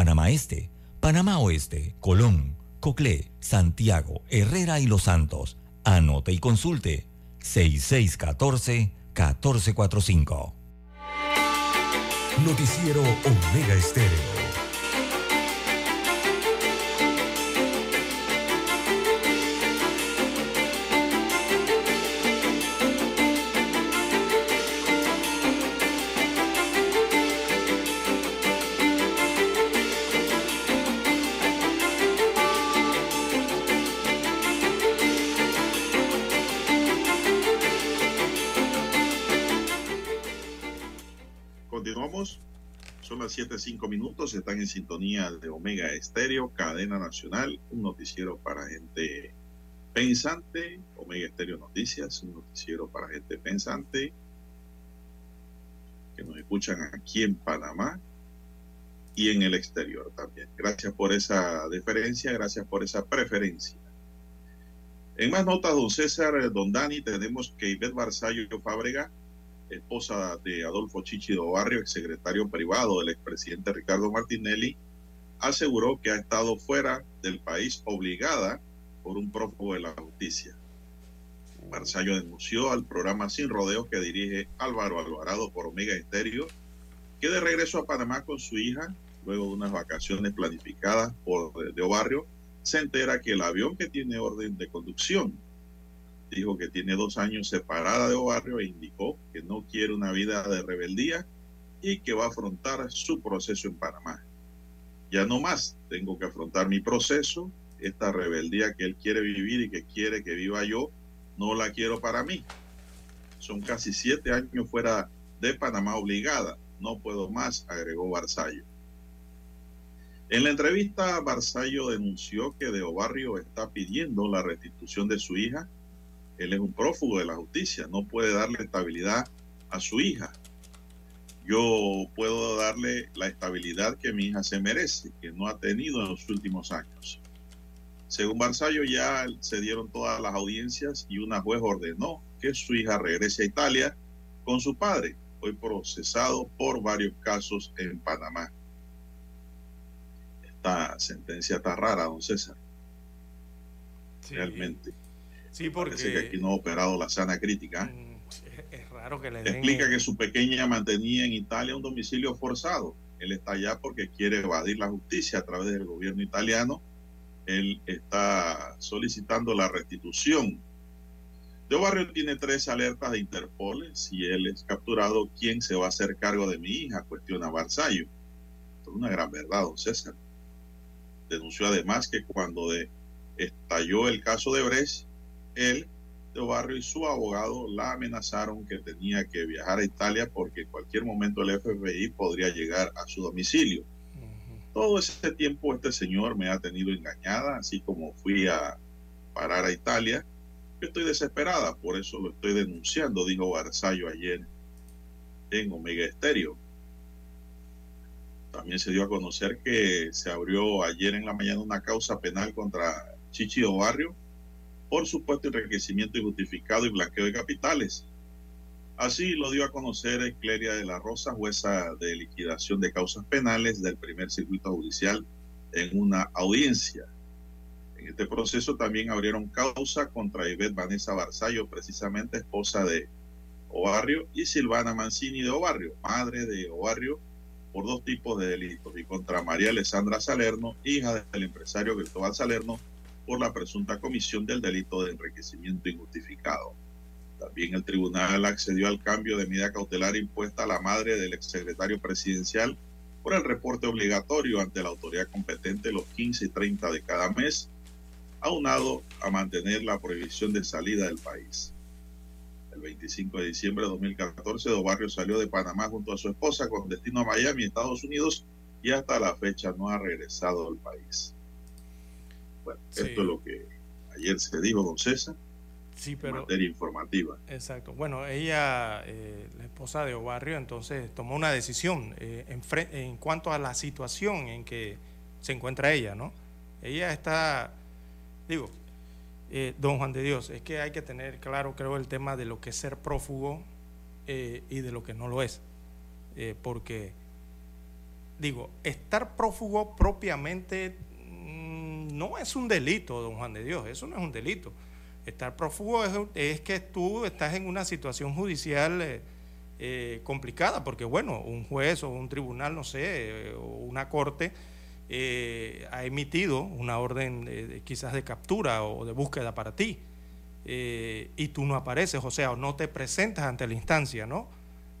Panamá Este, Panamá Oeste, Colón, Coclé, Santiago, Herrera y Los Santos. Anote y consulte 6614-1445. Noticiero Omega Estéreo. Están en sintonía de Omega Estéreo, cadena nacional, un noticiero para gente pensante, Omega Estéreo Noticias, un noticiero para gente pensante, que nos escuchan aquí en Panamá y en el exterior también. Gracias por esa deferencia, gracias por esa preferencia. En más notas, don César, don Dani, tenemos que Ivette Barzallo Fábrega esposa de Adolfo Chichido Barrio, secretario privado del expresidente Ricardo Martinelli, aseguró que ha estado fuera del país obligada por un prófugo de la justicia. Barzallo denunció al programa Sin Rodeos que dirige Álvaro Alvarado por Omega Estéreo, que de regreso a Panamá con su hija, luego de unas vacaciones planificadas por de Barrio, se entera que el avión que tiene orden de conducción dijo que tiene dos años separada de Obarrio e indicó que no quiere una vida de rebeldía y que va a afrontar su proceso en Panamá. Ya no más, tengo que afrontar mi proceso, esta rebeldía que él quiere vivir y que quiere que viva yo, no la quiero para mí. Son casi siete años fuera de Panamá obligada, no puedo más, agregó Barzallo. En la entrevista, Barzallo denunció que De Obarrio está pidiendo la restitución de su hija él es un prófugo de la justicia, no puede darle estabilidad a su hija. Yo puedo darle la estabilidad que mi hija se merece, que no ha tenido en los últimos años. Según Barzallo, ya se dieron todas las audiencias y una juez ordenó que su hija regrese a Italia con su padre, hoy procesado por varios casos en Panamá. Esta sentencia está rara, don César. Realmente. Sí, porque... Parece que aquí no ha operado la sana crítica. Mm, es raro que le den... Explica que su pequeña mantenía en Italia un domicilio forzado. Él está allá porque quiere evadir la justicia a través del gobierno italiano. Él está solicitando la restitución. De Barrio tiene tres alertas de Interpol. Si él es capturado, ¿quién se va a hacer cargo de mi hija? Cuestiona Barzallo. Esto es una gran verdad, don César. Denunció además que cuando de, estalló el caso de Brecht, él, de Barrio y su abogado la amenazaron que tenía que viajar a Italia porque en cualquier momento el FBI podría llegar a su domicilio. Todo ese tiempo este señor me ha tenido engañada, así como fui a parar a Italia. Yo estoy desesperada, por eso lo estoy denunciando, dijo Barzallo ayer en Omega Estéreo. También se dio a conocer que se abrió ayer en la mañana una causa penal contra Chichi Barrio por supuesto enriquecimiento injustificado y blanqueo de capitales. Así lo dio a conocer Cleria de la Rosa, jueza de liquidación de causas penales del primer circuito judicial en una audiencia. En este proceso también abrieron causa contra Ivette Vanessa Barzallo, precisamente esposa de Obarrio, y Silvana Mancini de Obarrio, madre de Obarrio, por dos tipos de delitos, y contra María Alessandra Salerno, hija del empresario Cristóbal Salerno, por la presunta comisión del delito de enriquecimiento injustificado. También el tribunal accedió al cambio de medida cautelar impuesta a la madre del exsecretario presidencial por el reporte obligatorio ante la autoridad competente los 15 y 30 de cada mes, aunado a mantener la prohibición de salida del país. El 25 de diciembre de 2014, Dos Barrios salió de Panamá junto a su esposa con destino a Miami, Estados Unidos, y hasta la fecha no ha regresado al país. Bueno, esto es lo que ayer se dijo, don César. Sí, pero, en materia informativa. Exacto. Bueno, ella, eh, la esposa de Obarrio, entonces tomó una decisión eh, en, en, cuanto a la situación en que se encuentra ella, ¿no? Ella está, digo, eh, don Juan de Dios, es que hay que tener claro, creo, el tema de lo que es ser prófugo y de lo que no lo es. porque, digo, estar prófugo propiamente no es un delito, don Juan de Dios, eso no es un delito. Estar prófugo es, que tú estás en una situación judicial eh, eh, complicada, porque bueno, un juez o un tribunal, no sé, o una corte eh, ha emitido una orden quizás de captura o de búsqueda para ti, y tú no apareces, o sea, no te presentas ante la instancia, ¿no?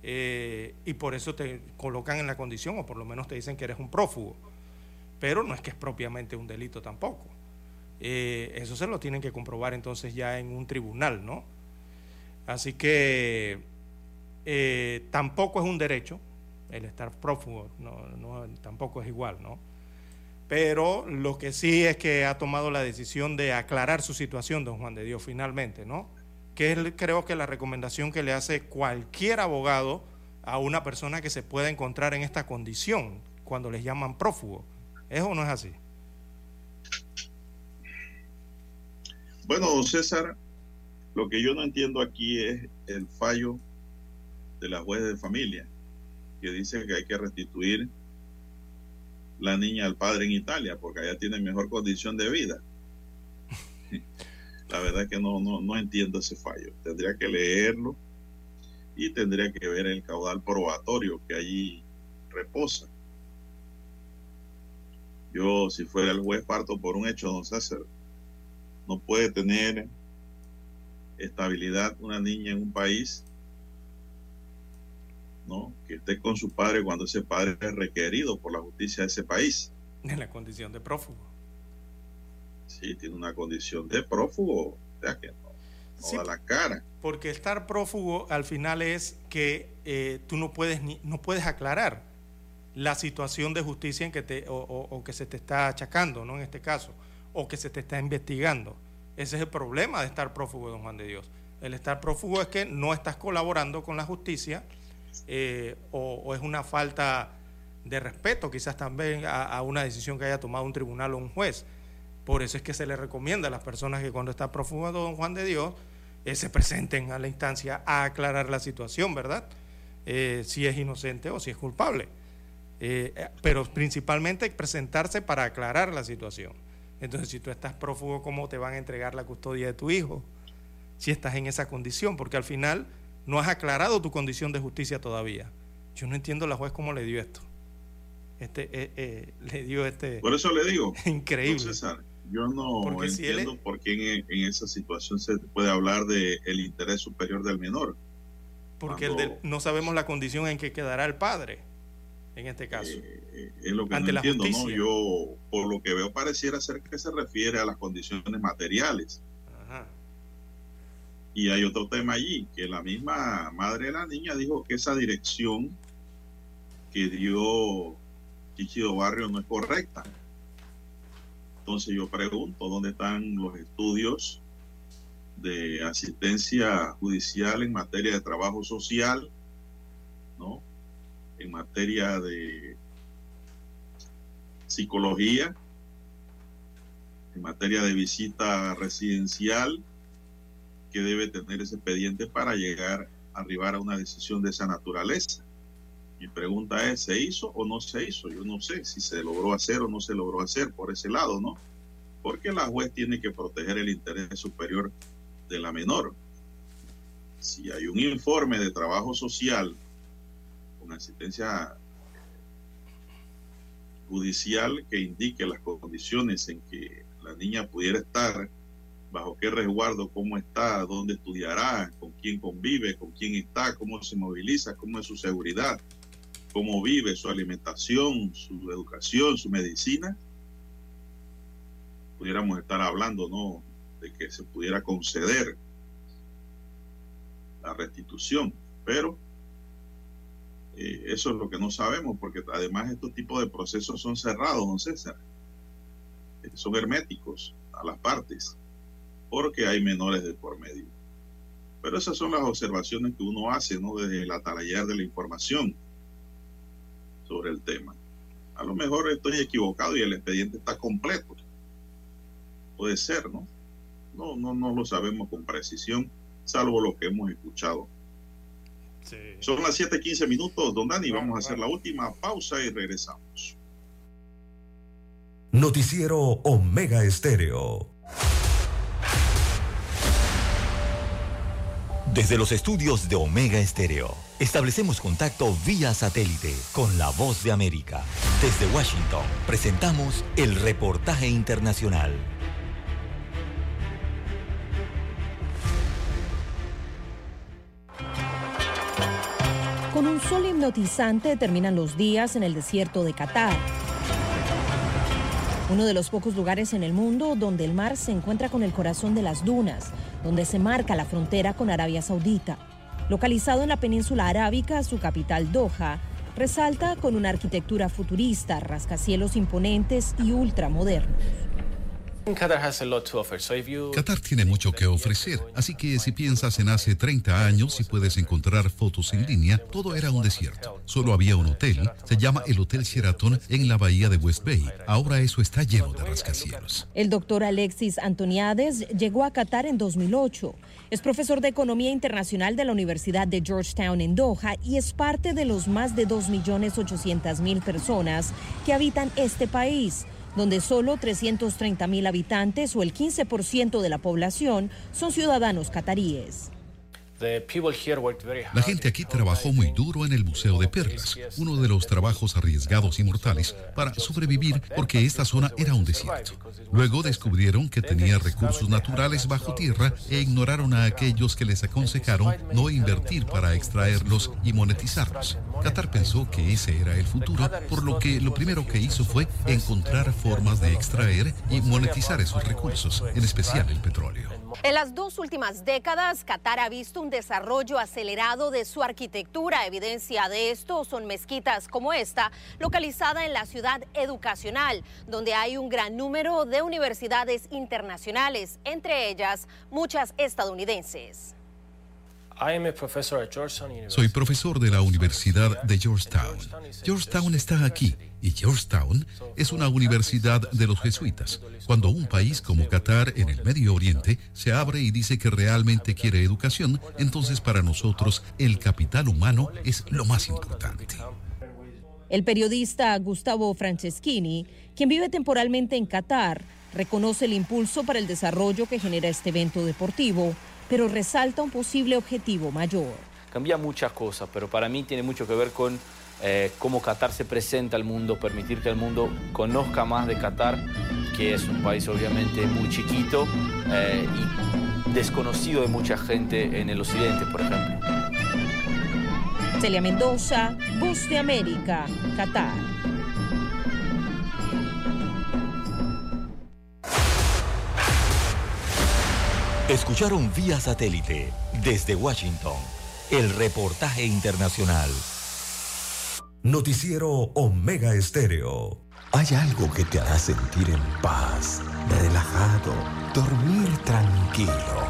y por eso te colocan en la condición, o por lo menos te dicen que eres un prófugo pero no es que es propiamente un delito tampoco. Eh, eso se lo tienen que comprobar entonces ya en un tribunal, ¿no? Así que eh, tampoco es un derecho el estar prófugo, tampoco es igual, ¿no? Pero lo que sí es que ha tomado la decisión de aclarar su situación, don Juan de Dios, finalmente, ¿no? Que es creo que la recomendación que le hace cualquier abogado a una persona que se pueda encontrar en esta condición cuando les llaman prófugo ¿Es o no es así? Bueno, don César, lo que yo no entiendo aquí es el fallo de la juez de familia, que dice que hay que restituir la niña al padre en Italia, porque allá tiene mejor condición de vida. La verdad es que no, no, no entiendo ese fallo. Tendría que leerlo y tendría que ver el caudal probatorio que allí reposa. Yo, si fuera el juez, parto por un hecho, don César. No puede tener estabilidad una niña en un país, ¿no? Que esté con su padre cuando ese padre es requerido por la justicia de ese país. En la condición de prófugo. Sí, tiene una condición de prófugo, o sea que no, da la cara. Porque estar prófugo al final es que eh, tú no puedes, ni, no puedes aclarar la situación de justicia en que te, o, que se te está achacando, ¿no? En este caso, o que se te está investigando. Ese es el problema de estar prófugo, don Juan de Dios. El estar prófugo es que no estás colaborando con la justicia eh, o, es una falta de respeto quizás también a, una decisión que haya tomado un tribunal o un juez. Por eso es que se le recomienda a las personas que cuando está prófugo don Juan de Dios eh, se presenten a la instancia a aclarar la situación, ¿verdad? Eh, si es inocente o si es culpable. Eh, pero principalmente presentarse para aclarar la situación. Entonces, si tú estás prófugo, ¿cómo te van a entregar la custodia de tu hijo? Si estás en esa condición, porque al final no has aclarado tu condición de justicia todavía. Yo no entiendo la juez cómo le dio esto. Este, le dio este. Por eso le digo. Increíble. Yo no entiendo por qué en, esa situación se puede hablar del el interés superior del menor. Porque no sabemos la condición en que quedará el padre, en este caso. Eh, es lo que ante no entiendo, ¿no? Yo, por lo que veo, pareciera ser que se refiere a las condiciones materiales. Y hay otro tema allí, que la misma madre de la niña dijo que esa dirección que dio Chichido Barrio no es correcta entonces yo pregunto, ¿dónde están los estudios de asistencia judicial en materia de trabajo social, ¿no? En materia de psicología, en materia de visita residencial, que debe tener ese expediente para llegar, a arribar a una decisión de esa naturaleza. Mi pregunta es, ¿se hizo o no se hizo? Yo no sé si se logró hacer o no se logró hacer por ese lado, ¿no? Porque la juez tiene que proteger el interés superior de la menor. Si hay un informe de trabajo social con asistencia judicial que indique las condiciones en que la niña pudiera estar, bajo qué resguardo, cómo está, dónde estudiará, con quién convive, con quién está, cómo se moviliza, cómo es su seguridad, cómo vive, su alimentación, su educación, su medicina, pudiéramos estar hablando, ¿no? De que se pudiera conceder la restitución, pero eh, eso es lo que no sabemos, porque además estos tipos de procesos son cerrados, don César, eh, son herméticos a las partes, porque hay menores de por medio. Pero esas son las observaciones que uno hace, ¿no? Desde el atalayar de la información sobre el tema. A lo mejor estoy equivocado y el expediente está completo. Puede ser, ¿no? No, no, no lo sabemos con precisión, salvo lo que hemos escuchado. Son las 7:15 minutos, don Dani. Vamos a hacer la última pausa y regresamos. Noticiero Omega Estéreo. Desde los estudios de Omega Estéreo, establecemos contacto vía satélite con la voz de América. Desde Washington, presentamos el reportaje internacional. Sol hipnotizante terminan los días en el desierto de Qatar. Uno de los pocos lugares en el mundo donde el mar se encuentra con el corazón de las dunas donde se marca la frontera con Arabia Saudita. Localizado en la península arábica, su capital Doha, resalta con una arquitectura futurista, rascacielos imponentes y ultramodernos. Qatar tiene mucho que ofrecer, así que si piensas en hace 30 años y puedes encontrar fotos en línea, todo era un desierto. Solo había un hotel, se llama el Hotel Sheraton en la bahía de West Bay. Ahora eso está lleno de rascacielos. El doctor Alexis Antoniades llegó a Qatar en 2008. Es profesor de Economía Internacional de la Universidad de Georgetown en Doha y es parte de los más de 2.800.000 personas que habitan este país donde solo 330 mil habitantes o el 15% de la población son ciudadanos cataríes. La gente aquí trabajó muy duro en el Museo de Perlas, uno de los trabajos arriesgados y mortales para sobrevivir porque esta zona era un desierto. Luego descubrieron que tenía recursos naturales bajo tierra e ignoraron a aquellos que les aconsejaron no invertir para extraerlos y monetizarlos. Qatar pensó que ese era el futuro, por lo que lo primero que hizo fue encontrar formas de extraer y monetizar esos recursos, en especial el petróleo. En las dos últimas décadas, Qatar ha visto un desarrollo acelerado de su arquitectura. Evidencia de esto son mezquitas como esta, localizada en la ciudad educacional, donde hay un gran número de universidades internacionales, entre ellas muchas estadounidenses. Soy profesor de la Universidad de Georgetown. Georgetown está aquí y Georgetown es una universidad de los jesuitas. Cuando un país como Qatar en el Medio Oriente se abre y dice que realmente quiere educación, entonces para nosotros el capital humano es lo más importante. El periodista Gustavo Franceschini, quien vive temporalmente en Qatar, reconoce el impulso para el desarrollo que genera este evento deportivo pero resalta un posible objetivo mayor. Cambia muchas cosas, pero para mí tiene mucho que ver con eh, cómo Qatar se presenta al mundo, permitir que el mundo conozca más de Qatar, que es un país obviamente muy chiquito eh, y desconocido de mucha gente en el occidente, por ejemplo. Celia Mendoza, Voz de América, Qatar. Escucharon vía satélite desde Washington el reportaje internacional. Noticiero Omega Estéreo. Hay algo que te hará sentir en paz, relajado, dormir tranquilo.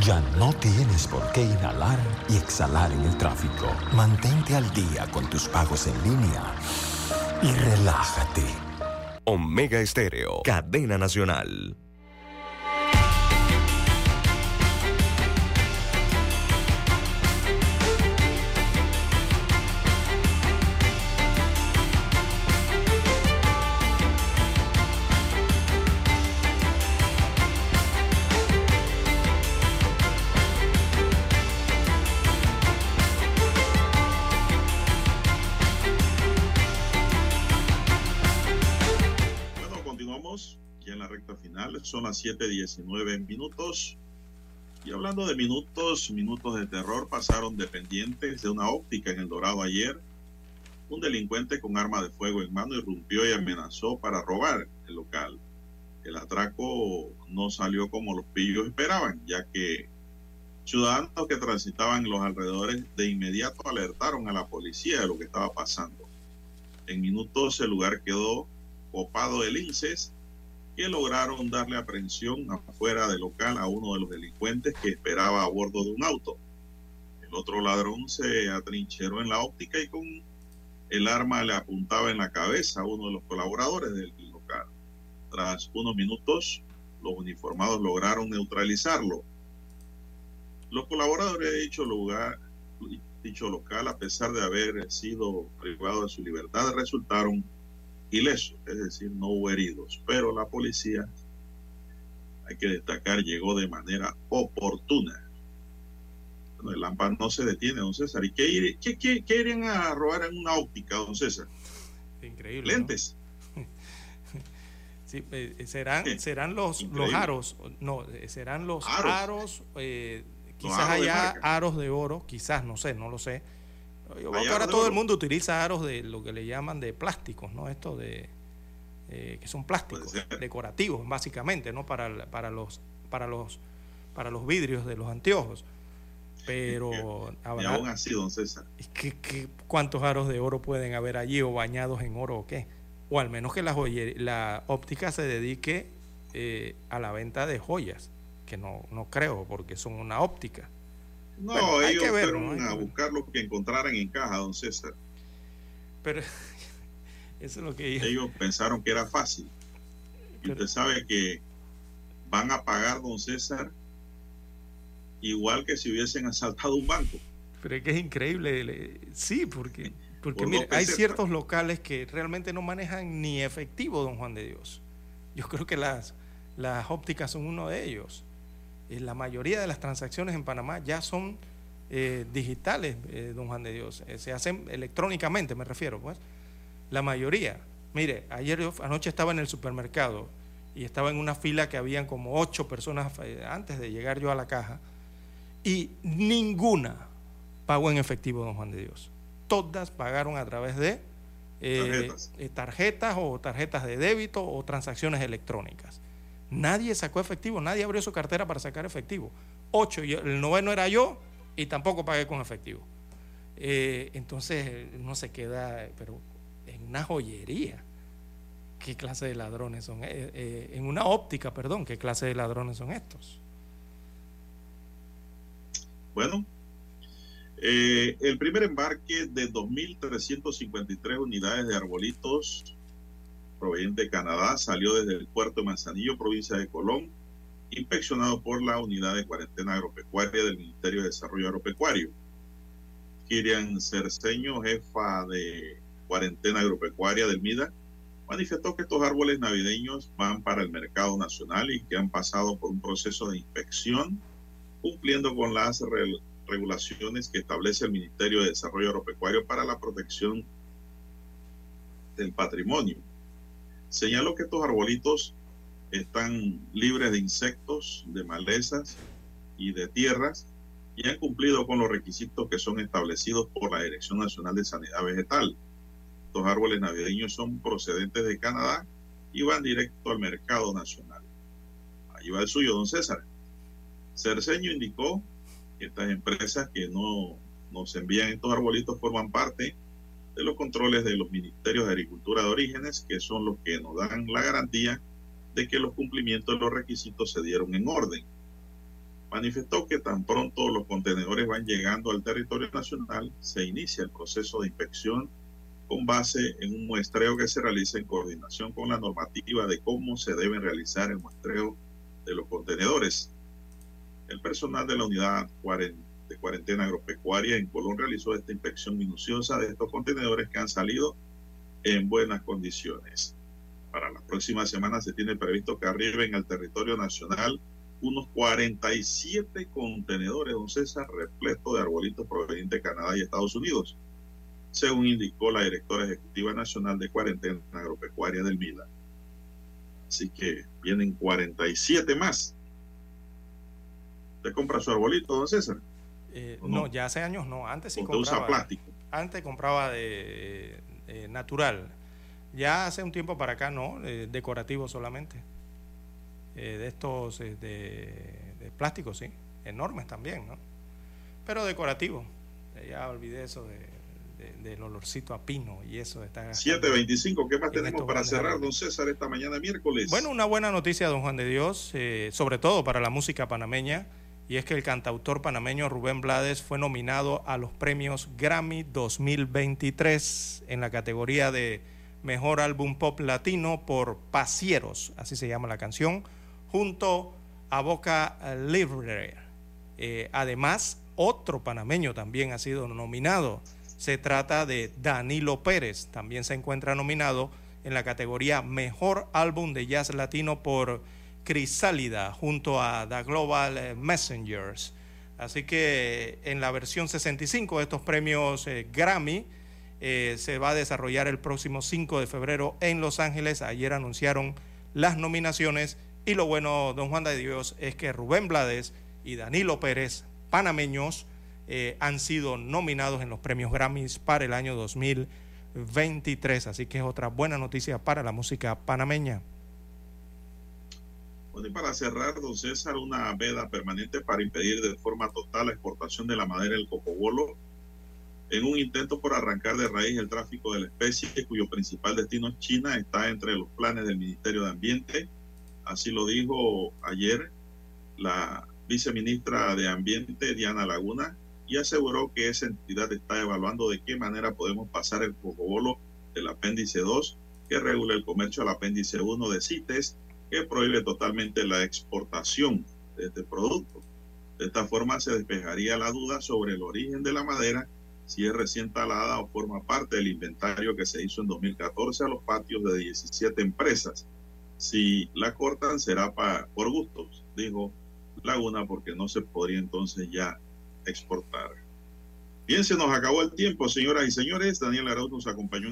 Ya no tienes por qué inhalar y exhalar en el tráfico. Mantente al día con tus pagos en línea y relájate. Omega Estéreo, cadena nacional. Son las 7:19 minutos. Y hablando de minutos, minutos de terror pasaron dependientes de una óptica en el Dorado ayer. Un delincuente con arma de fuego en mano irrumpió y amenazó para robar el local. El atraco no salió como los pillos esperaban, ya que ciudadanos que transitaban los alrededores de inmediato alertaron a la policía de lo que estaba pasando. En minutos el lugar quedó copado de linces que lograron darle aprehensión afuera del local a uno de los delincuentes que esperaba a bordo de un auto. El otro ladrón se atrincheró en la óptica y con el arma le apuntaba en la cabeza a uno de los colaboradores del local. Tras unos minutos, los uniformados lograron neutralizarlo. Los colaboradores de dicho lugar, dicho local, a pesar de haber sido privados de su libertad, resultaron ileso, es decir, no hubo heridos, pero la policía, hay que destacar, llegó de manera oportuna. Bueno, el lámpara no se detiene, don César. ¿Y qué, qué, qué, irían a robar en una óptica, don César? Increíble. Lentes. Sí, eh, serán, serán los, los aros, no, eh, serán los aros, eh, quizás haya aros de oro, quizás, no sé, no lo sé yo creo que ahora todo el mundo utiliza aros de lo que le llaman de plásticos, ¿no? Esto de eh, que son plásticos decorativos, básicamente, ¿no? Para, para los para los para los vidrios de los anteojos. Pero habrá, aún así, don César. ¿qué, cuántos aros de oro pueden haber allí o bañados en oro o qué? O al menos que la, la óptica se dedique eh, a la venta de joyas, que no, no creo, porque son una óptica. No, ellos fueron a buscar lo que encontraran en caja, don César. Pero eso es lo que ellos pensaron que era fácil. Y usted sabe que van a pagar, don César, igual que si hubiesen asaltado un banco. Pero es que es increíble. Sí, porque, porque mire, hay ciertos locales que realmente no manejan ni efectivo, don Juan de Dios. Yo creo que las, las ópticas son uno de ellos. Eh, la mayoría de las transacciones en Panamá ya son eh, digitales, eh, don Juan de Dios, se hacen electrónicamente, me refiero, pues. La mayoría. Mire, ayer anoche estaba en el supermercado y estaba en una fila que habían como ocho personas antes de llegar yo a la caja y ninguna pagó en efectivo, don Juan de Dios. Todas pagaron a través de eh, tarjetas o tarjetas de débito o transacciones electrónicas. Nadie sacó efectivo, nadie abrió su cartera para sacar efectivo. Ocho, el noveno era yo y tampoco pagué con efectivo. Eh, entonces no se queda, pero en una joyería. ¿Qué clase de ladrones son? Eh, eh, en una óptica, perdón, ¿qué clase de ladrones son estos? Bueno, el primer embarque de 2.353 unidades de arbolitos proveniente de Canadá salió desde el puerto de Manzanillo, provincia de Colón, inspeccionado por la unidad de cuarentena agropecuaria del Ministerio de Desarrollo Agropecuario. Kirian Cerceño, jefa de cuarentena agropecuaria del MIDA, manifestó que estos árboles navideños van para el mercado nacional y que han pasado por un proceso de inspección cumpliendo con las regulaciones que establece el Ministerio de Desarrollo Agropecuario para la protección del patrimonio. Señaló que estos arbolitos están libres de insectos, de malezas y de tierras y han cumplido con los requisitos que son establecidos por la Dirección Nacional de Sanidad Vegetal. Estos árboles navideños son procedentes de Canadá y van directo al mercado nacional. Ahí va el suyo, don César. Cerceño indicó que estas empresas que no nos envían estos arbolitos forman parte los controles de los ministerios de Agricultura de Orígenes, que son los que nos dan la garantía de que los cumplimientos de los requisitos se dieron en orden. Manifestó que tan pronto los contenedores van llegando al territorio nacional, se inicia el proceso de inspección con base en un muestreo que se realiza en coordinación con la normativa de cómo se deben realizar el muestreo de los contenedores. El personal de la unidad 40 de cuarentena agropecuaria en Colón realizó esta inspección minuciosa de estos contenedores que han salido en buenas condiciones. Para la próxima semana se tiene previsto que arriben al territorio nacional unos 47 contenedores, don César, repleto de arbolitos provenientes de Canadá y Estados Unidos, según indicó la directora ejecutiva nacional de cuarentena agropecuaria del MILA. Así que vienen 47 más. ¿Usted compra su arbolito, don César? Eh, no? ya hace años no. Antes sí compraba. usa plástico? Antes compraba de natural. Ya hace un tiempo para acá no, decorativo solamente. Eh, de estos eh, de, plástico, sí. Enormes también, ¿no? Pero decorativo. Ya olvidé eso del olorcito a pino y eso está 7.25, ¿qué más tenemos para cerrar, don César, esta mañana miércoles? Bueno, una buena noticia, don Juan de Dios, sobre todo para la música panameña y es que el cantautor panameño Rubén Blades fue nominado a los premios Grammy 2023 en la categoría de Mejor Álbum Pop Latino por Pasieros, así se llama la canción, junto a Boca Libre. Eh, además, otro panameño también ha sido nominado. Se trata de Danilo Pérez, también se encuentra nominado en la categoría Mejor Álbum de Jazz Latino por Crisálida junto a The Global Messengers. Así que en la versión 65 de estos premios eh, Grammy eh, se va a desarrollar el próximo 5 de febrero en Los Ángeles. Ayer anunciaron las nominaciones y lo bueno, don Juan de Dios, es que Rubén Blades y Danilo Pérez, panameños, eh, han sido nominados en los premios Grammys para el año 2023. Así que es otra buena noticia para la música panameña y para cerrar, don César, una veda permanente para impedir de forma total la exportación de la madera del cocobolo en un intento por arrancar de raíz el tráfico de la especie, cuyo principal destino es China, está entre los planes del Ministerio de Ambiente. Así lo dijo ayer la viceministra de Ambiente, Diana Laguna, y aseguró que esa entidad está evaluando de qué manera podemos pasar el cocobolo del apéndice 2, que regula el comercio al apéndice 1 de CITES, que prohíbe totalmente la exportación de este producto. De esta forma se despejaría la duda sobre el origen de la madera, si es recién talada o forma parte del inventario que se hizo en 2014 a los patios de 17 empresas. Si la cortan será para, por gustos, dijo Laguna, porque no se podría entonces ya exportar. Bien, se nos acabó el tiempo, señoras y señores. Daniel Arauz nos acompañó.